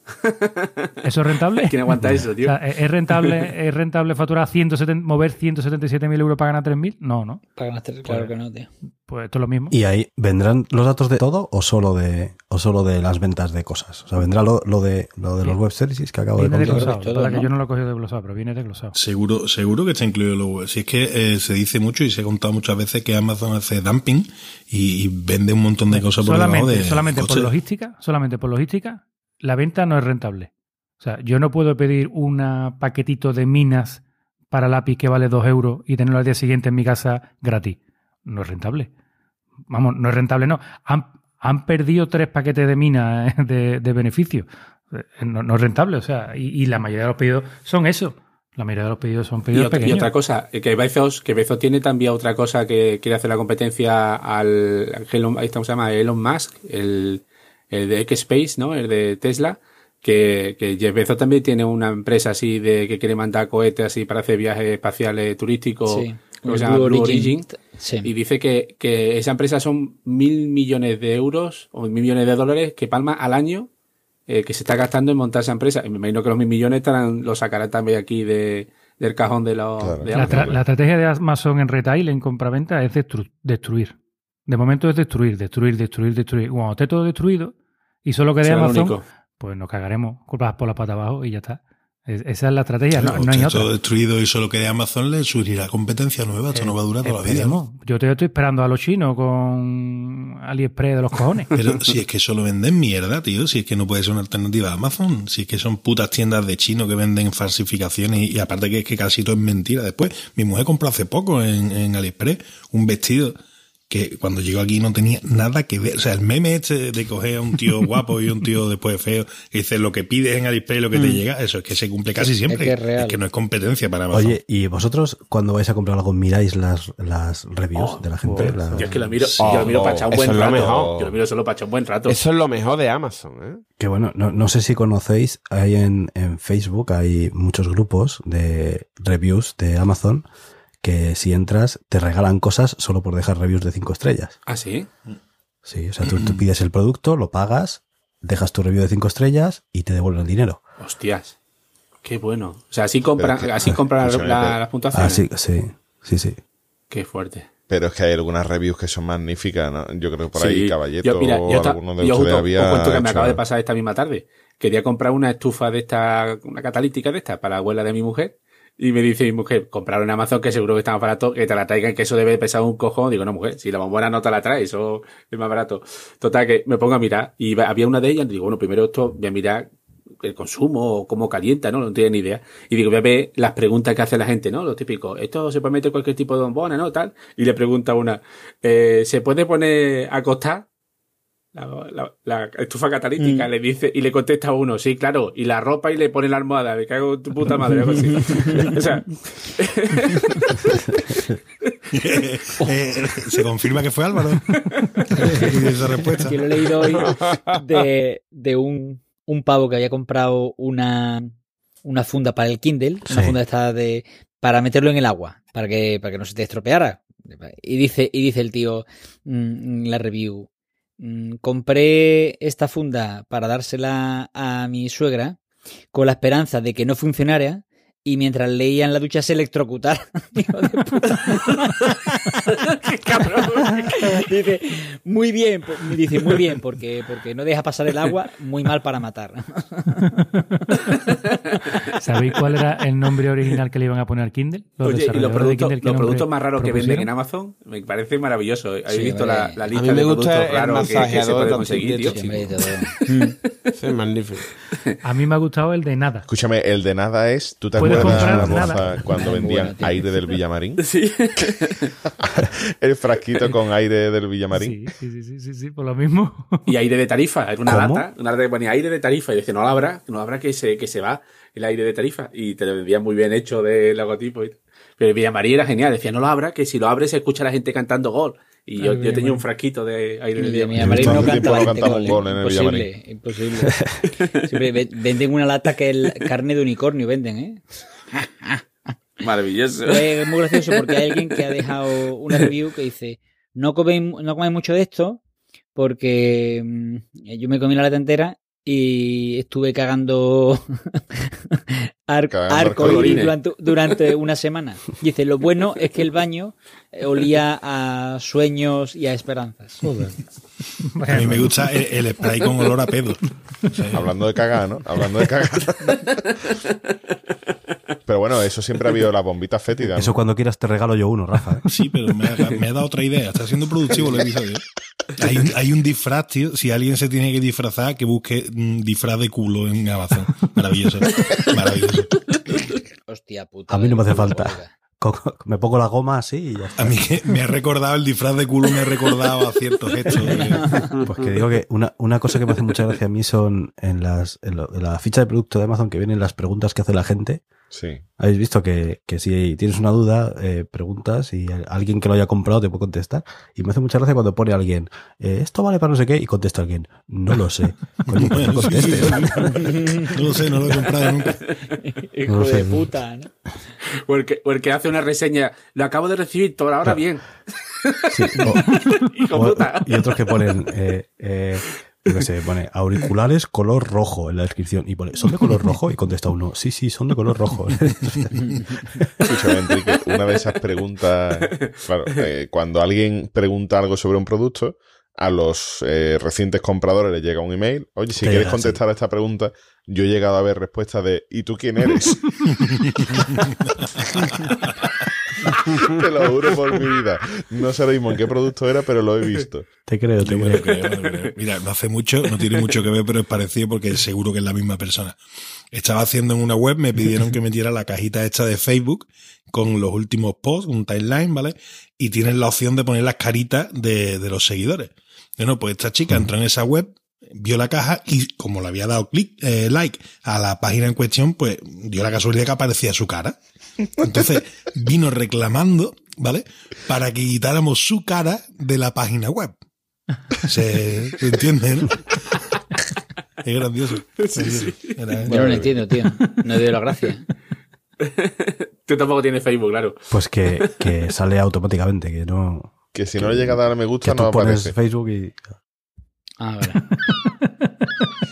¿Eso es rentable? ¿Quién aguanta eso, tío? O sea, ¿es rentable, ¿Es rentable facturar 170, mover 177.000 euros para ganar 3.000? No, no. Para ganar claro que no, tío. Pues esto es lo mismo. ¿Y ahí vendrán los datos de todo o solo de o solo de las ventas de cosas? O sea, vendrá lo, lo de lo de los web services que acabo de Viene contar. desglosado. todo, Lo que yo no lo he cogido desglosado, pero viene desglosado. Seguro, seguro que está incluido en los web. Si es que eh, se dice mucho y se ha contado muchas veces que Amazon hace dumping y, y vende un montón de cosas por debajo solamente, de solamente por logística, solamente por logística, la venta no es rentable. O sea, yo no puedo pedir un paquetito de minas para lápiz que vale 2 euros y tenerlo al día siguiente en mi casa gratis. No es rentable. Vamos, no es rentable, no. Han, han perdido tres paquetes de minas eh, de, de beneficio. Eh, No, no es rentable, o sea, y, y la mayoría de los pedidos son eso. La mayoría de los pedidos son Y pedidos otra, y otra cosa, eh, que Bezos, que Bezos tiene también otra cosa que quiere hacer la competencia al, Elon, ¿cómo se llama? Elon Musk, el, el de X-Space, ¿no? El de Tesla, que, que Jeff Bezos también tiene una empresa así de que quiere mandar cohetes así para hacer viajes espaciales turísticos, Sí. creo que se Blue llama Blue Origin. Origin, Sí. y dice que, que esa empresa son mil millones de euros o mil millones de dólares que palma al año eh, que se está gastando en montar esa empresa. Y me imagino que los mil millones estarán, los sacarán también aquí de, del cajón de los Claro. de La, la estrategia de Amazon en retail, en compraventa, es destru- destruir. De momento es destruir, destruir, destruir, destruir. Cuando esté todo destruido y solo quede Será Amazon, único. pues nos cagaremos culpas por la pata abajo y ya está. Es- esa es la estrategia, no, Claro, no hay otra. todo destruido y solo quede Amazon, le surgirá competencia nueva. Esto no va a durar toda la vida. Yo te estoy esperando a los chinos con AliExpress de los cojones. Pero si es que solo venden mierda, tío, si es que no puede ser una alternativa a Amazon, si es que son putas tiendas de chino que venden falsificaciones y, y aparte que es que casi todo es mentira. Después, mi mujer compró hace poco en, en AliExpress un vestido que cuando llegó aquí no tenía nada que ver. O sea, el meme este de coger a un tío guapo y un tío después feo, que dice lo que pides en AliExpress y lo que te Mm. llega, eso es que se cumple casi Es siempre. que es real. no es competencia para Amazon. Oye, ¿y vosotros cuando vais a comprar algo miráis las, las reviews de la gente? oh, Yo es que lo miro, Sí. yo lo miro para echar un buen es rato. mejor. Yo lo miro solo para echar un buen rato. Eso es lo mejor de Amazon, ¿eh? Que bueno, no, no sé si conocéis, hay en, en Facebook hay muchos grupos de reviews de Amazon que si entras te regalan cosas solo por dejar reviews de 5 estrellas. ¿Ah, sí? Sí, o sea, tú, tú pides el producto, lo pagas, dejas tu review de 5 estrellas y te devuelven el dinero. Hostias. Qué bueno. O sea, así compran, así compran la- Funciona, la- pero- las puntuaciones. Ah, sí, sí, sí, sí. Qué fuerte. Pero es que hay algunas reviews que son magníficas, ¿no? Yo creo que por ahí. Caballeto Yo, mira, o yo alguno de yo ustedes justo había os cuento que me acaba de pasar esta misma tarde. Quería comprar una estufa de esta, una catalítica de esta para la abuela de mi mujer. Y me dice mi mujer, comprar en Amazon que seguro que está más barato, que te la traigan, que eso debe pesar un cojón. Digo, no, mujer, si la bombona no te la trae, eso es más barato. Total, que me pongo a mirar. Y había una de ellas, digo, bueno, primero esto voy a mirar el consumo o cómo calienta, ¿no? No tengo ni idea. Y digo, voy a ver las preguntas que hace la gente, ¿no? Lo típico. Esto se puede meter cualquier tipo de bombona, ¿no? Tal. Y le pregunta una, eh, ¿se puede poner a acostar? La, la- la estufa catalítica, Mm. le dice, y le contesta uno, sí, claro, y la ropa y le pone la almohada, me cago en tu puta madre, algo así. o sea, Eh, se confirma que fue Álvaro. Esa respuesta. que lo he leído hoy de, de un, un pavo que había comprado una, una funda para el Kindle, una funda esta de para meterlo en el agua, para que, para que no se te estropeara. Y dice, y dice el tío mm, la review, mm, compré esta funda para dársela a mi suegra con la esperanza de que no funcionara y mientras leía en la ducha se electrocutara. Hijo de puta. dice, muy bien, dice, muy bien, porque, porque no deja pasar el agua, muy mal para matar. ¿Sabéis cuál era el nombre original que le iban a poner al Kindle? Los oye, y los desarrolladores de productos, Kindle, ¿qué los nombre productos más raros que venden en Amazon me parece maravilloso. ¿Habéis Sí, visto la, la A lista mí de me gusta productos el raros que, que se puede de conseguir, tío? Sí, es magnífico. A mí me ha gustado el de nada. Escúchame, el de nada es. ¿Tú te Puedes acuerdas comprar la bolsa nada. cuando vendían aire del Villamarín? Sí. el frasquito con aire del Villamarín. Sí, sí, sí, sí, sí, sí, por lo mismo. Y aire de tarifa, era una ¿Cómo? lata, una lata que ponía aire de tarifa y dice, no lo habrá, no lo habrá que se, que se va el aire de tarifa. Y te lo vendían muy bien hecho del logotipo. y- Pero el Villamarín era genial, decía, no lo abra, que si lo abres se escucha a la gente cantando gol. Y yo, tenía un frasquito de aire de. Villamarín no canta en el imposible, imposible. Siempre venden una lata que es carne de unicornio, venden, ¿eh? Maravilloso. Es muy gracioso porque hay alguien que ha dejado una review que dice no coméis, no comáis mucho de esto porque mm, yo me comí la lata entera y estuve cagando ar- Cagando arco durante, durante una semana. Dice, lo bueno es que el baño eh, olía a sueños y a esperanzas. A mí me gusta el, el spray con olor a pedo. Hablando de cagar, ¿no? Hablando de cagar. Pero bueno, eso siempre ha habido las bombitas fétidas. ¿no? Eso cuando quieras te regalo yo uno, Rafa. ¿eh? Sí, pero me ha, me ha dado otra idea. Está siendo productivo el episodio. Hay un, hay un disfraz, tío. Si alguien se tiene que disfrazar, que busque mm, disfraz de culo en Amazon. Maravilloso. Maravilloso. Hostia puta. A mí no me hace falta. oiga. Me pongo la goma así y ya está. A mí que me ha recordado el disfraz de culo, me ha recordado a ciertos gestos. Pues que digo que una, una cosa que me hace mucha gracia a mí son en, las, en, lo- en la ficha de producto de Amazon que vienen las preguntas que hace la gente. Sí. Habéis visto que, que si tienes una duda, eh, preguntas y alguien que lo haya comprado te puede contestar. Y me hace mucha gracia cuando pone alguien, eh, esto vale para no sé qué, y contesta alguien, no lo sé. Coño, pues no lo sé, no lo he comprado nunca. Hijo No lo sé, de puta, ¿no? O el, que, o el que hace una reseña, lo acabo de recibir, todo ahora Claro. bien. Sí, o- Hijo o- puta. y otros que ponen, eh, qué sé, pone auriculares color rojo en la descripción y pone, ¿son de color rojo? Y contesta uno, sí, sí, son de color rojo. Escúchame, Enrique, una de esas preguntas. Claro, eh, cuando alguien pregunta algo sobre un producto, a los eh, recientes compradores les llega un email. Oye, si quieres contestar a esta pregunta, yo he llegado a ver respuestas de ¿y tú quién eres? Te lo juro por mi vida. No sé mismo en qué producto era, pero lo he visto. Te creo, te creo. creo. Mira, no hace mucho, no tiene mucho que ver, pero es parecido porque seguro que es la misma persona. Estaba haciendo en una web, me pidieron que metiera la cajita esta de Facebook con los últimos posts, un timeline, ¿vale? Y tienes la opción de poner las caritas de, de los seguidores. Bueno, pues esta chica entró en esa web, vio la caja y como le había dado clic, eh, like a la página en cuestión, pues dio la casualidad que aparecía su cara. Entonces vino reclamando, ¿vale? Para que quitáramos su cara de la página web. Se, se entiende, ¿no? Es grandioso. Era- Yo no lo entiendo, tío. No doy la gracia. Tú tampoco tienes Facebook, claro. Pues que, que sale automáticamente, que no... Que si no le llega a dar me gusta, Que tú no pones aparece. Facebook y... Ah, vale.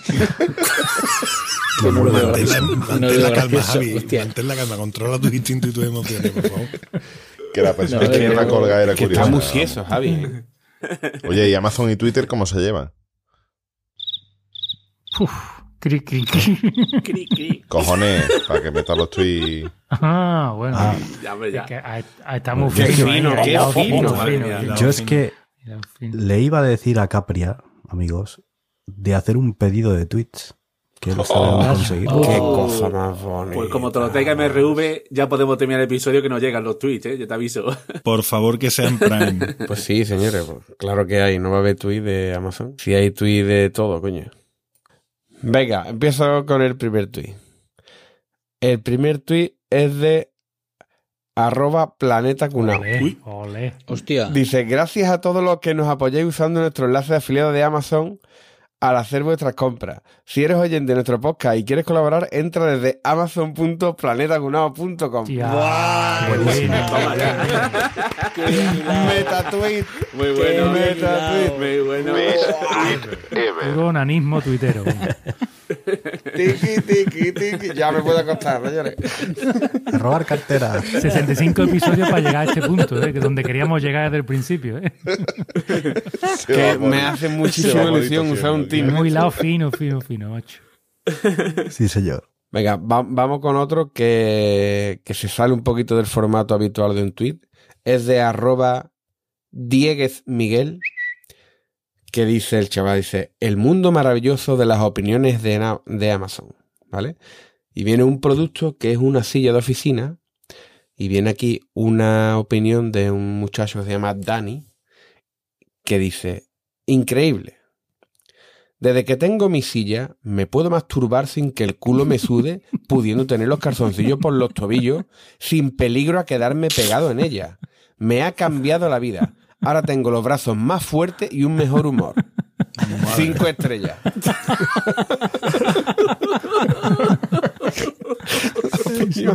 No, no mantén la, mantén No calma, Javi. hostia. Mantén la calma. Controla tus instintos y tus emociones, por favor. Que la persona que- una colgadera Que curiosa. está muy cieso, Javi. Oye, ¿y Amazon y Twitter cómo se llevan? Uf, cri, cri, cri. Cojones, para que metas los tweets. Ah, bueno. Ah. Ya, hombre, ya. Es que a- a- Qué fino, fino, ¿eh? qué fino, fino. Yo es que le iba a decir a Capria, amigos, de hacer un pedido de tweets. Que lo sabemos conseguir. Qué cosa más bonita. Pues como te lo traiga MRV, ya podemos terminar el episodio que nos llegan los tweets, ¿eh? Yo te aviso. Por favor, que sea en Prime. Pues sí, señores, pues, claro que hay. No va a haber tweet de Amazon. Sí hay tweet de todo, coño. Venga, empiezo con el primer tweet. El primer tweet es de arroba planeta cunao. Ole, ole. Hostia. Dice, gracias a todos los que nos apoyáis usando nuestro enlace de afiliado de Amazon al hacer vuestras compras. Si eres oyente de nuestro podcast y quieres colaborar, entra desde amazon.planetacunao.com. Ya. Buenísimo. Metatweet. Muy bueno. Metatweet. Muy bueno. Tuitero. Tiki, tiki, tiki. Ya me puedo acostar, señores. A robar cartera. 65 episodios para llegar a este punto, ¿eh? que donde queríamos llegar desde el principio. ¿eh? Que me hace muchísima ilusión usar un team. Muy lado fino, fino, fino, macho. Sí, señor. Venga, va- vamos con otro que, que se sale un poquito del formato habitual de un tweet. Es de arroba Dieguez Miguel, que dice el chaval, dice, el mundo maravilloso de las opiniones de, de Amazon, ¿vale? Y viene un producto que es una silla de oficina, y viene aquí una opinión de un muchacho que se llama Dani, que dice, increíble. Desde que tengo mi silla, me puedo masturbar sin que el culo me sude, pudiendo tener los calzoncillos por los tobillos, sin peligro a quedarme pegado en ella. Me ha cambiado la vida. Ahora tengo los brazos más fuertes y un mejor humor. Cinco estrellas.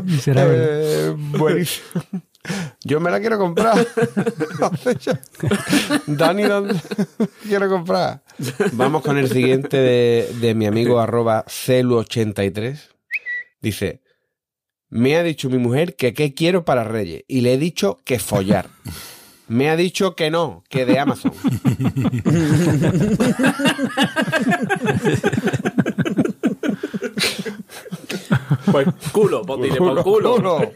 Miserable. Eh, buenísimo. Yo me la quiero comprar. Dani, ¿dónde quiero comprar? Vamos con el siguiente de, de mi amigo arroba celu83. Dice, me ha dicho mi mujer que qué quiero para Reyes y le he dicho que follar. Me ha dicho que no, que de Amazon. Pues culo, pues dile, pues culo.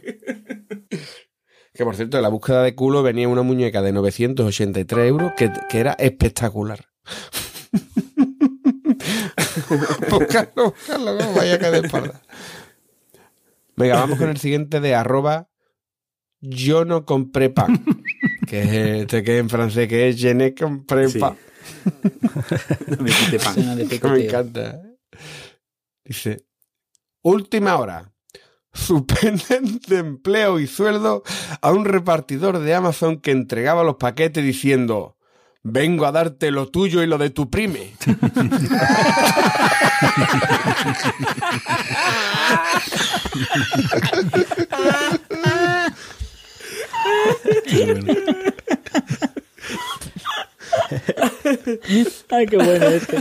Que por cierto, en la búsqueda de culo venía una muñeca de 983 euros que, que era espectacular. buscarlo, buscarlo, no vaya caer de espalda. Venga, vamos con el siguiente de arroba yo no compré pan. Que es este que en francés que es je ne compré Sí. pan. Me quite pan. Suena de Me picoteo. encanta. Dice, última hora. Suspenden de empleo y sueldo a un repartidor de Amazon que entregaba los paquetes diciendo, vengo a darte lo tuyo y lo de tu prime. Ay, qué bueno este.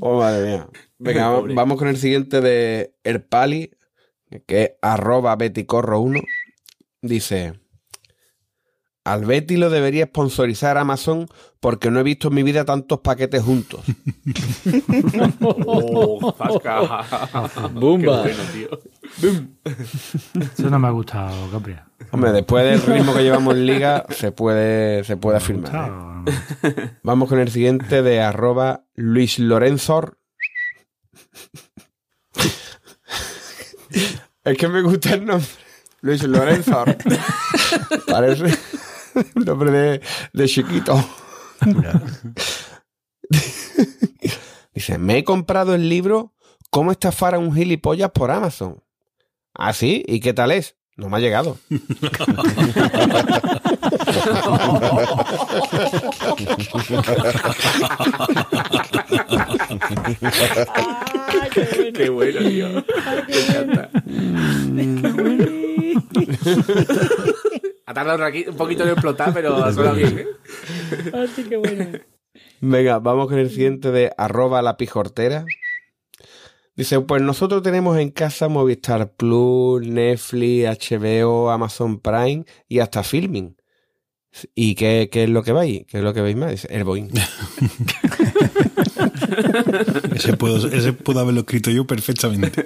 Oh, madre mía. Venga, vamos con el siguiente de El Pali, que es arroba beticorro1. Dice, al Betty lo debería sponsorizar Amazon porque no he visto en mi vida tantos paquetes juntos. Oh. Bumba. Bueno. Eso no me ha gustado, Capri. Hombre, después del ritmo que llevamos en liga, se puede, se puede afirmar. ¿eh? Vamos con el siguiente de arroba Luis Lorenzor. es que me gusta el nombre. Luis Lorenzor. Parece un nombre de, de chiquito. Dice, me he comprado el libro ¿Cómo estafar a un gilipollas por Amazon? ¿Ah, sí? ¿Y qué tal es? No me ha llegado. Qué bueno, tío. Me encanta. Ha tardado un poquito en explotar, pero suena bien, ¿eh? Así que bueno. Venga, vamos con el siguiente de arroba la pijortera. Dice, pues nosotros tenemos en casa Movistar Plus, Netflix, HBO, Amazon Prime y hasta Filming. ¿Y qué, qué es lo que veis? ¿Qué es lo que veis más? El Boeing. Ese puedo, ese puedo haberlo escrito yo perfectamente.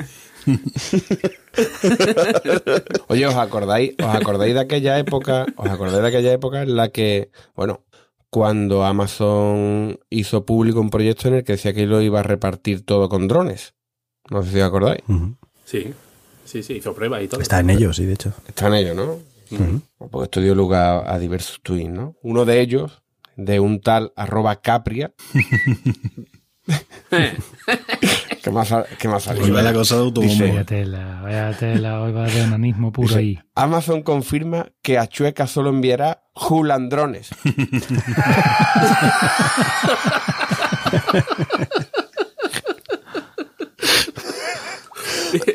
Oye, ¿os acordáis, ¿os acordáis de aquella época? ¿Os acordáis de aquella época en la que, bueno, cuando Amazon hizo público un proyecto en el que decía que lo iba a repartir todo con drones? No sé si os acordáis. Sí, sí, sí, hizo pruebas y todo. Está en ello, sí, de hecho. Está en ello, ¿no? Ujú. Porque esto dio lugar a diversos tweets, ¿no? Uno de ellos, de un tal arroba capria, que más, que más salido. Hoy va la cosa de. Dice, Vaya tela, vaya tela, hoy va de onanismo puro Dice, ahí. Amazon confirma que a Chueca solo enviará julandrones.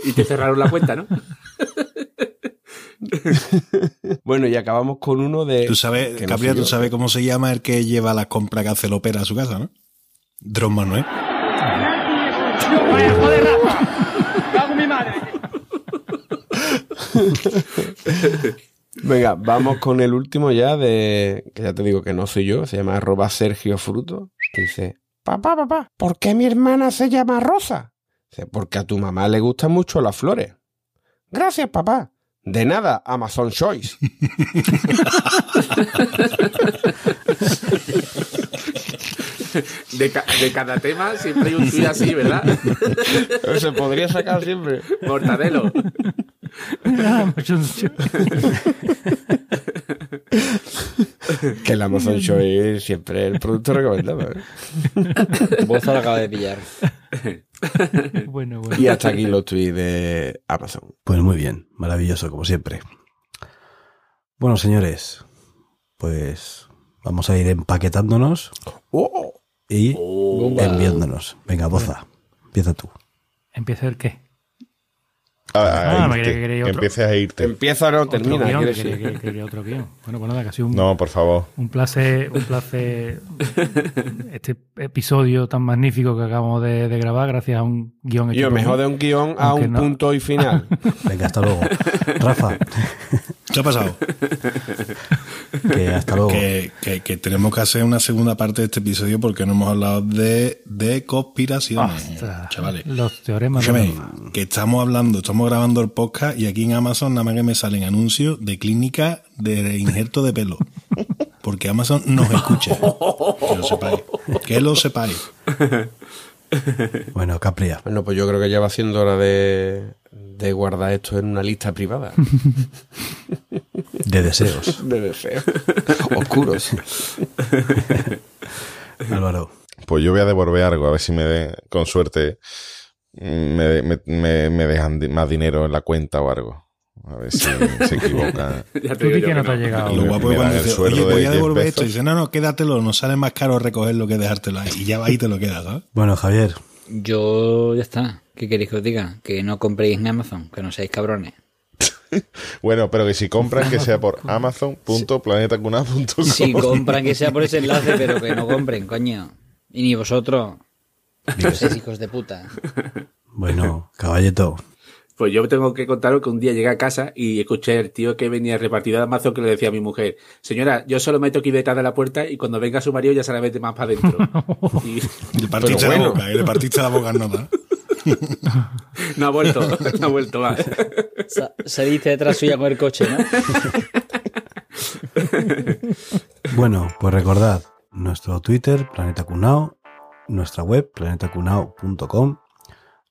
y te cerraron la cuenta, ¿no? Bueno, y acabamos con uno de... Tú sabes, no soy tú sabes cómo se llama el que lleva las compras que hace el ópera a su casa, ¿no? Dron Manuel. Vaya joder, Rafa. Cago mi madre. Venga, vamos con el último ya de... Que ya te digo que no soy yo, se llama arroba Sergio Fruto, que dice... Papá, papá, ¿por qué mi hermana se llama Rosa? Dice, porque a tu mamá le gustan mucho las flores. Gracias, papá. De nada, Amazon Choice. De, ca- de cada tema siempre hay un tuit así, ¿verdad? Se podría sacar siempre. Mortadelo. Que el Amazon Choice siempre es el producto recomendado. ¿eh? Boza lo acaba de pillar. Bueno, bueno. Y hasta aquí los tweets de Amazon. Pues muy bien, maravilloso, como siempre. Bueno, señores, pues vamos a ir empaquetándonos ¡Oh! y enviándonos. Venga, Boza, empieza tú. ¿Empieza el qué? Ah, Ah, me irte, creía que quería que otro. empieces a irte. Empieza o no Otro termina. guion, quiere que decir. quería- que quería otro guion. Bueno, pues nada, que ha sido un, No, por favor. un placer, un placer este episodio tan magnífico que acabamos de, de grabar gracias a un guion hecho Yo por me mí. jode un guion a un no. punto y final. Venga, hasta luego. Rafa, ¿Qué ha pasado? Que hasta luego. Que, que- que tenemos que hacer una segunda parte de este episodio porque no hemos hablado de, de conspiraciones, Ostras, chavales. Los teoremas de Rafa. que estamos hablando, estamos grabando el podcast y aquí en Amazon nada más que me salen anuncios de clínica de injerto de pelo. Porque Amazon nos escucha. Que lo sepáis. Que lo sepáis. Bueno, Capria, Bueno, pues yo creo que ya va siendo hora de, de guardar esto en una lista privada de deseos. de deseos oscuros. Álvaro, Pues yo voy a devolver algo, a ver si me de, con suerte me, me, me- me dejan más dinero en la cuenta o algo. A ver si se equivocan. Ya te digo yo que no te ha llegado. Lo guapo es cuando dice, oye, voy a 10 devolver esto. Y dice, no, no, quédatelo, no sale más caro recogerlo que dejártelo ahí. Y ya va y te lo quedas, ¿sabes? bueno, Javier, Yo ya está. ¿Qué queréis que os diga? Que no compréis en Amazon, que no seáis cabrones. Bueno, pero que si compran, que sea por amazon.planetacuna.com. Si compran que sea por ese enlace, pero que no compren, coño. Y ni vosotros. Sois hijos de puta. bueno, Caballeto, Pues yo tengo que contaros que un día llegué a casa y escuché al tío que venía repartido de Amazon que le decía a mi mujer, señora, yo solo meto aquí detrás de la puerta y cuando venga su marido ya se la mete más para adentro. y Y le partiste bueno. la boca, y le partiste la boca en nota. No ha vuelto, no ha vuelto más. Sa- Saliste detrás suya con el coche, ¿no? Bueno, pues recordad nuestro Twitter, Planeta Cunao, nuestra web, planetacunao.com,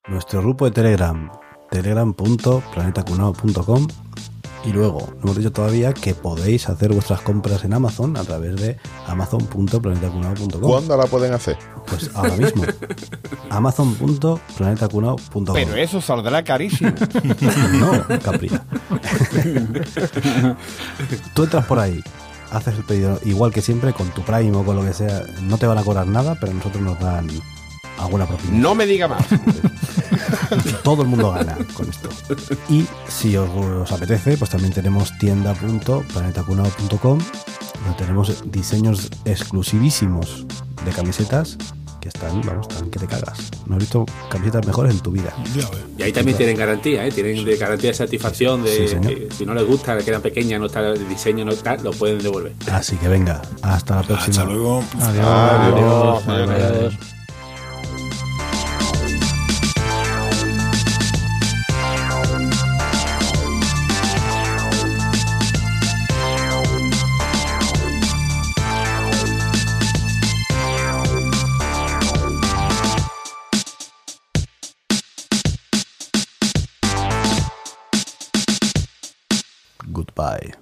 nuestro grupo de Telegram, telegram.planetacunao.com y luego, no hemos dicho todavía que podéis hacer vuestras compras en Amazon a través de amazon.planetacunao.com. ¿Cuándo la pueden hacer? Pues ahora mismo. amazon.planetacunao.com. Pero eso saldrá carísimo. No, Capria. Tú entras por ahí, haces el pedido igual que siempre con tu Prime o con lo que sea. No te van a cobrar nada, pero a nosotros nos dan alguna propina. No me diga más. Todo el mundo gana con esto. Y si os, os apetece, pues también tenemos tienda.planetacunao.com donde tenemos diseños exclusivísimos de camisetas que están, vamos, están que te cagas. No he visto camisetas mejores en tu vida. Y ahí también tienen garantía, ¿eh? tienen de garantía de satisfacción de Sí, señor. que si no les gusta, le quedan pequeñas, no está el diseño, no está, lo pueden devolver. Así que venga, hasta la próxima. Hasta luego. Adiós. Adiós. Adiós. Spotify.